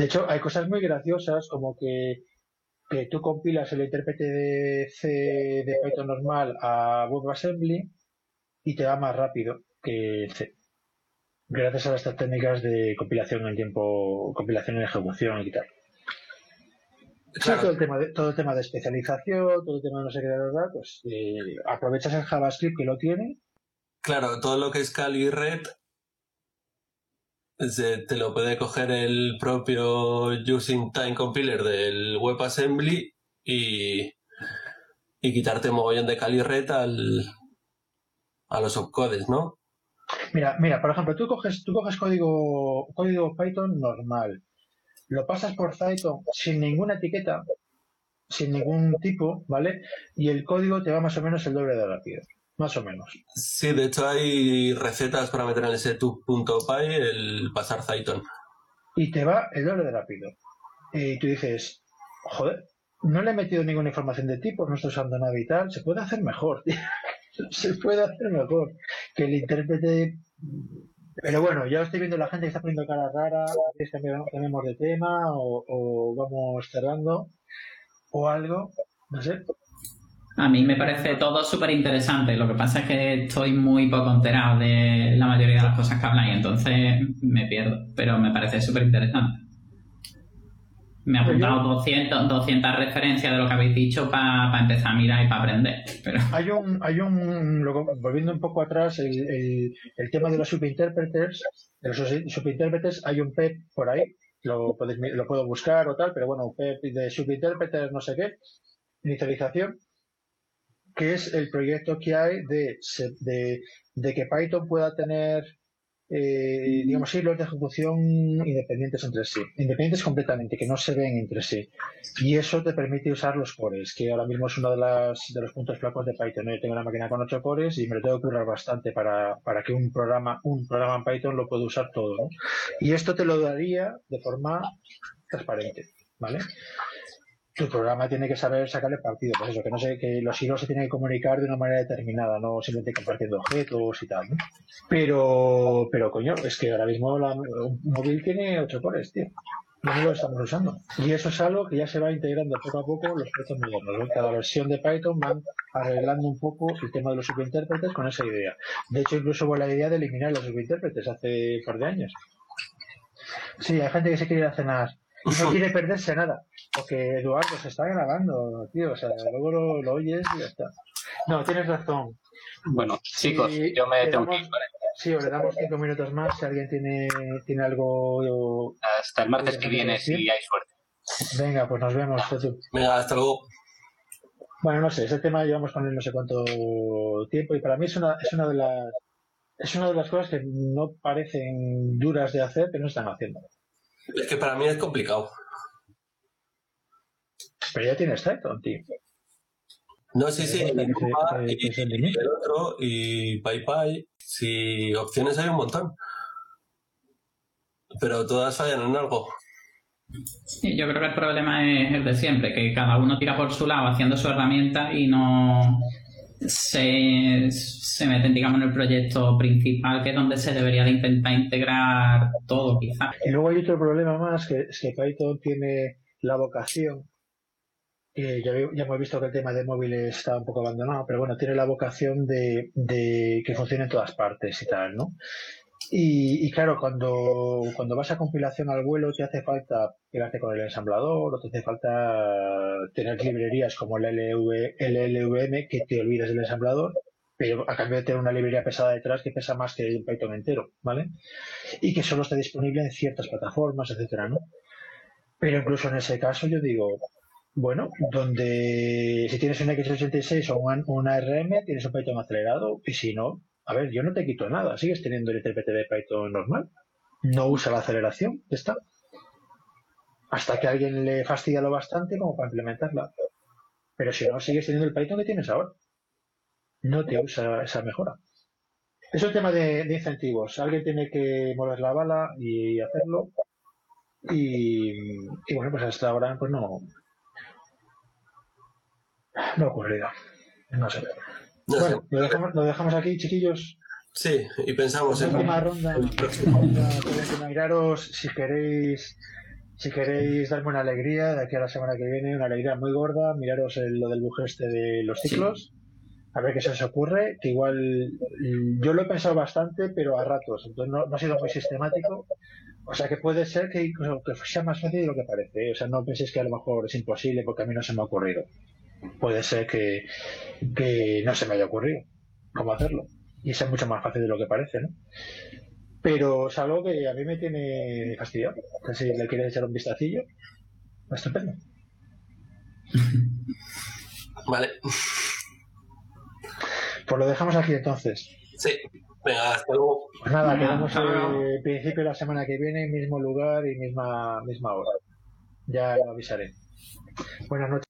De hecho, hay cosas muy graciosas como que, que tú compilas el intérprete de C de Python normal a WebAssembly y te va más rápido que C. Gracias a estas técnicas de compilación en tiempo, compilación en ejecución y tal. Sí, Claro. todo el tema de, todo el tema de especialización, todo el tema de no sé qué, de verdad, pues eh, aprovechas el JavaScript que lo tiene Claro, todo lo que es Cal y Red te lo puede coger el propio Using Time Compiler del WebAssembly y, y quitarte mogollón de Cal y Red al, a los opcodes, ¿no? Mira, mira, por ejemplo, tú coges, tú coges código, código Python normal, lo pasas por Python sin ninguna etiqueta, sin ningún tipo, ¿vale? Y el código te va más o menos el doble de rápido, más o menos. Sí, de hecho hay recetas para meter en ese tube.py el pasar Python. Y te va el doble de rápido. Y tú dices, joder, no le he metido ninguna información de tipo, no estoy usando nada y tal, se puede hacer mejor, tío. se puede hacer mejor que el intérprete. Pero bueno, ya estoy viendo la gente que está poniendo cara rara, ¿quieres que cambiamos de tema o, o vamos cerrando o algo? No sé. A mí me parece todo súper interesante. Lo que pasa es que estoy muy poco enterado de la mayoría de las cosas que habláis, entonces me pierdo. Pero me parece súper interesante. Me he apuntado 200, 200 referencias de lo que habéis dicho para empezar a mirar y para aprender. Pero Hay un, hay un, volviendo un poco atrás, el, el, el tema de los subinterpreters, de los subintérpretes, hay un PEP por ahí, lo, podéis, lo puedo buscar o tal, pero bueno, un PEP de subintérpretes, no sé qué, inicialización, que es el proyecto que hay de, de, de que Python pueda tener, eh, digamos, hilos de ejecución independientes entre sí, independientes completamente, que no se ven entre sí. Y eso te permite usar los cores, que ahora mismo es uno de, las, de los puntos flacos de Python. Yo tengo una máquina con 8 cores y me lo tengo que currar bastante para, para que un programa, un programa en Python lo pueda usar todo. ¿no? Y esto te lo daría de forma transparente, ¿vale? Tu programa tiene que saber sacarle partido, pues eso, que no sé, que los hilos se tienen que comunicar de una manera determinada, no simplemente compartiendo objetos y tal, ¿no? Pero, pero coño, es que ahora mismo la- un móvil tiene 8 cores, tío. No lo estamos usando. Y eso es algo que ya se va integrando poco a poco los Python modernos. ¿no? Cada versión de Python van arreglando un poco el tema de los subintérpretes con esa idea. De hecho, incluso hubo la idea de eliminar los subintérpretes hace un par de años. Sí, hay gente que se quiere ir a cenar y no quiere perderse nada. Porque Eduardo se está grabando, tío. O sea, luego lo, lo oyes y ya está. No, tienes razón. Bueno, chicos, Sí, yo me le tengo que damos- ir, ¿vale? Sí, o le damos cinco minutos más si alguien tiene, tiene algo. Hasta el martes que viene, si hay suerte. Venga, pues nos vemos. Venga, hasta luego. Bueno, no sé, ese tema llevamos con él no sé cuánto tiempo y para mí es una, es una de las es una de las cosas que no parecen duras de hacer, pero no están haciendo. Es que para mí es complicado. Pero ya tienes Python, tío. No, sí, sí, el otro, y PyPy, si opciones hay un montón. Pero todas fallan en algo. sí, yo creo que el problema es el de siempre, que cada uno tira por su lado haciendo su herramienta y no, se, se meten, digamos, en el proyecto principal, que es donde se debería de intentar integrar todo, quizás. Y luego hay otro problema más, que es que Python tiene la vocación, ya, hemos visto que el tema de móviles está un poco abandonado, pero bueno, tiene la vocación de, que funcione en todas partes y tal, ¿no? Y, claro, cuando, cuando vas a compilación al vuelo te hace falta pegarte con el ensamblador o te hace falta tener librerías como el, LV, el LLVM que te olvides del ensamblador, pero a cambio de tener una librería pesada detrás que pesa más que el Python entero, ¿vale? Y que solo está disponible en ciertas plataformas, etcétera, ¿no? Pero incluso en ese caso yo digo, bueno, donde si tienes un x86 o una, una RM, tienes un Python acelerado, y si no, a ver, yo no te quito nada, sigues teniendo el interprete de Python normal. No usa la aceleración, está. Hasta que alguien le fastidia lo bastante como para implementarla. Pero si no, sigues teniendo el Python que tienes ahora. No te usa esa mejora. Es un tema de, de incentivos. Alguien tiene que mover la bala y hacerlo. Y, y, bueno, pues hasta ahora pues no, no ha ocurrido. No sé. No bueno, sé. Lo, dejamos, lo dejamos aquí, chiquillos. Sí, y pensamos en Última ronda. Miraros si queréis si queréis darme una alegría de aquí a la semana que viene, una alegría muy gorda, miraros el- lo del buje este de los ciclos, a ver qué se os ocurre, que igual yo lo he pensado bastante, pero a ratos, entonces no, no ha sido muy sistemático, o sea que puede ser que, que sea más fácil de lo que parece, ¿eh? o sea, no penséis que a lo mejor es imposible porque a mí no se me ha ocurrido. Puede ser que, que no se me haya ocurrido cómo hacerlo y sea mucho más fácil de lo que parece, ¿no? Pero es algo que a mí me tiene fastidiado. Entonces, si le quieres echar un vistacillo, estupendo. Vale. Pues lo dejamos aquí entonces. Sí. Venga, hasta luego. Pues nada, Venga, quedamos el principio de la semana que viene, mismo lugar y misma, misma hora. Ya lo avisaré. Buenas noches.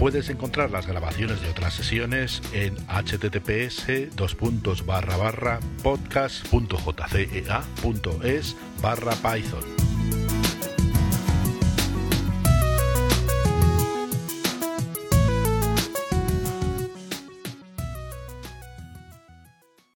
Puedes encontrar las grabaciones de otras sesiones en https podcast.jcea.es barra python.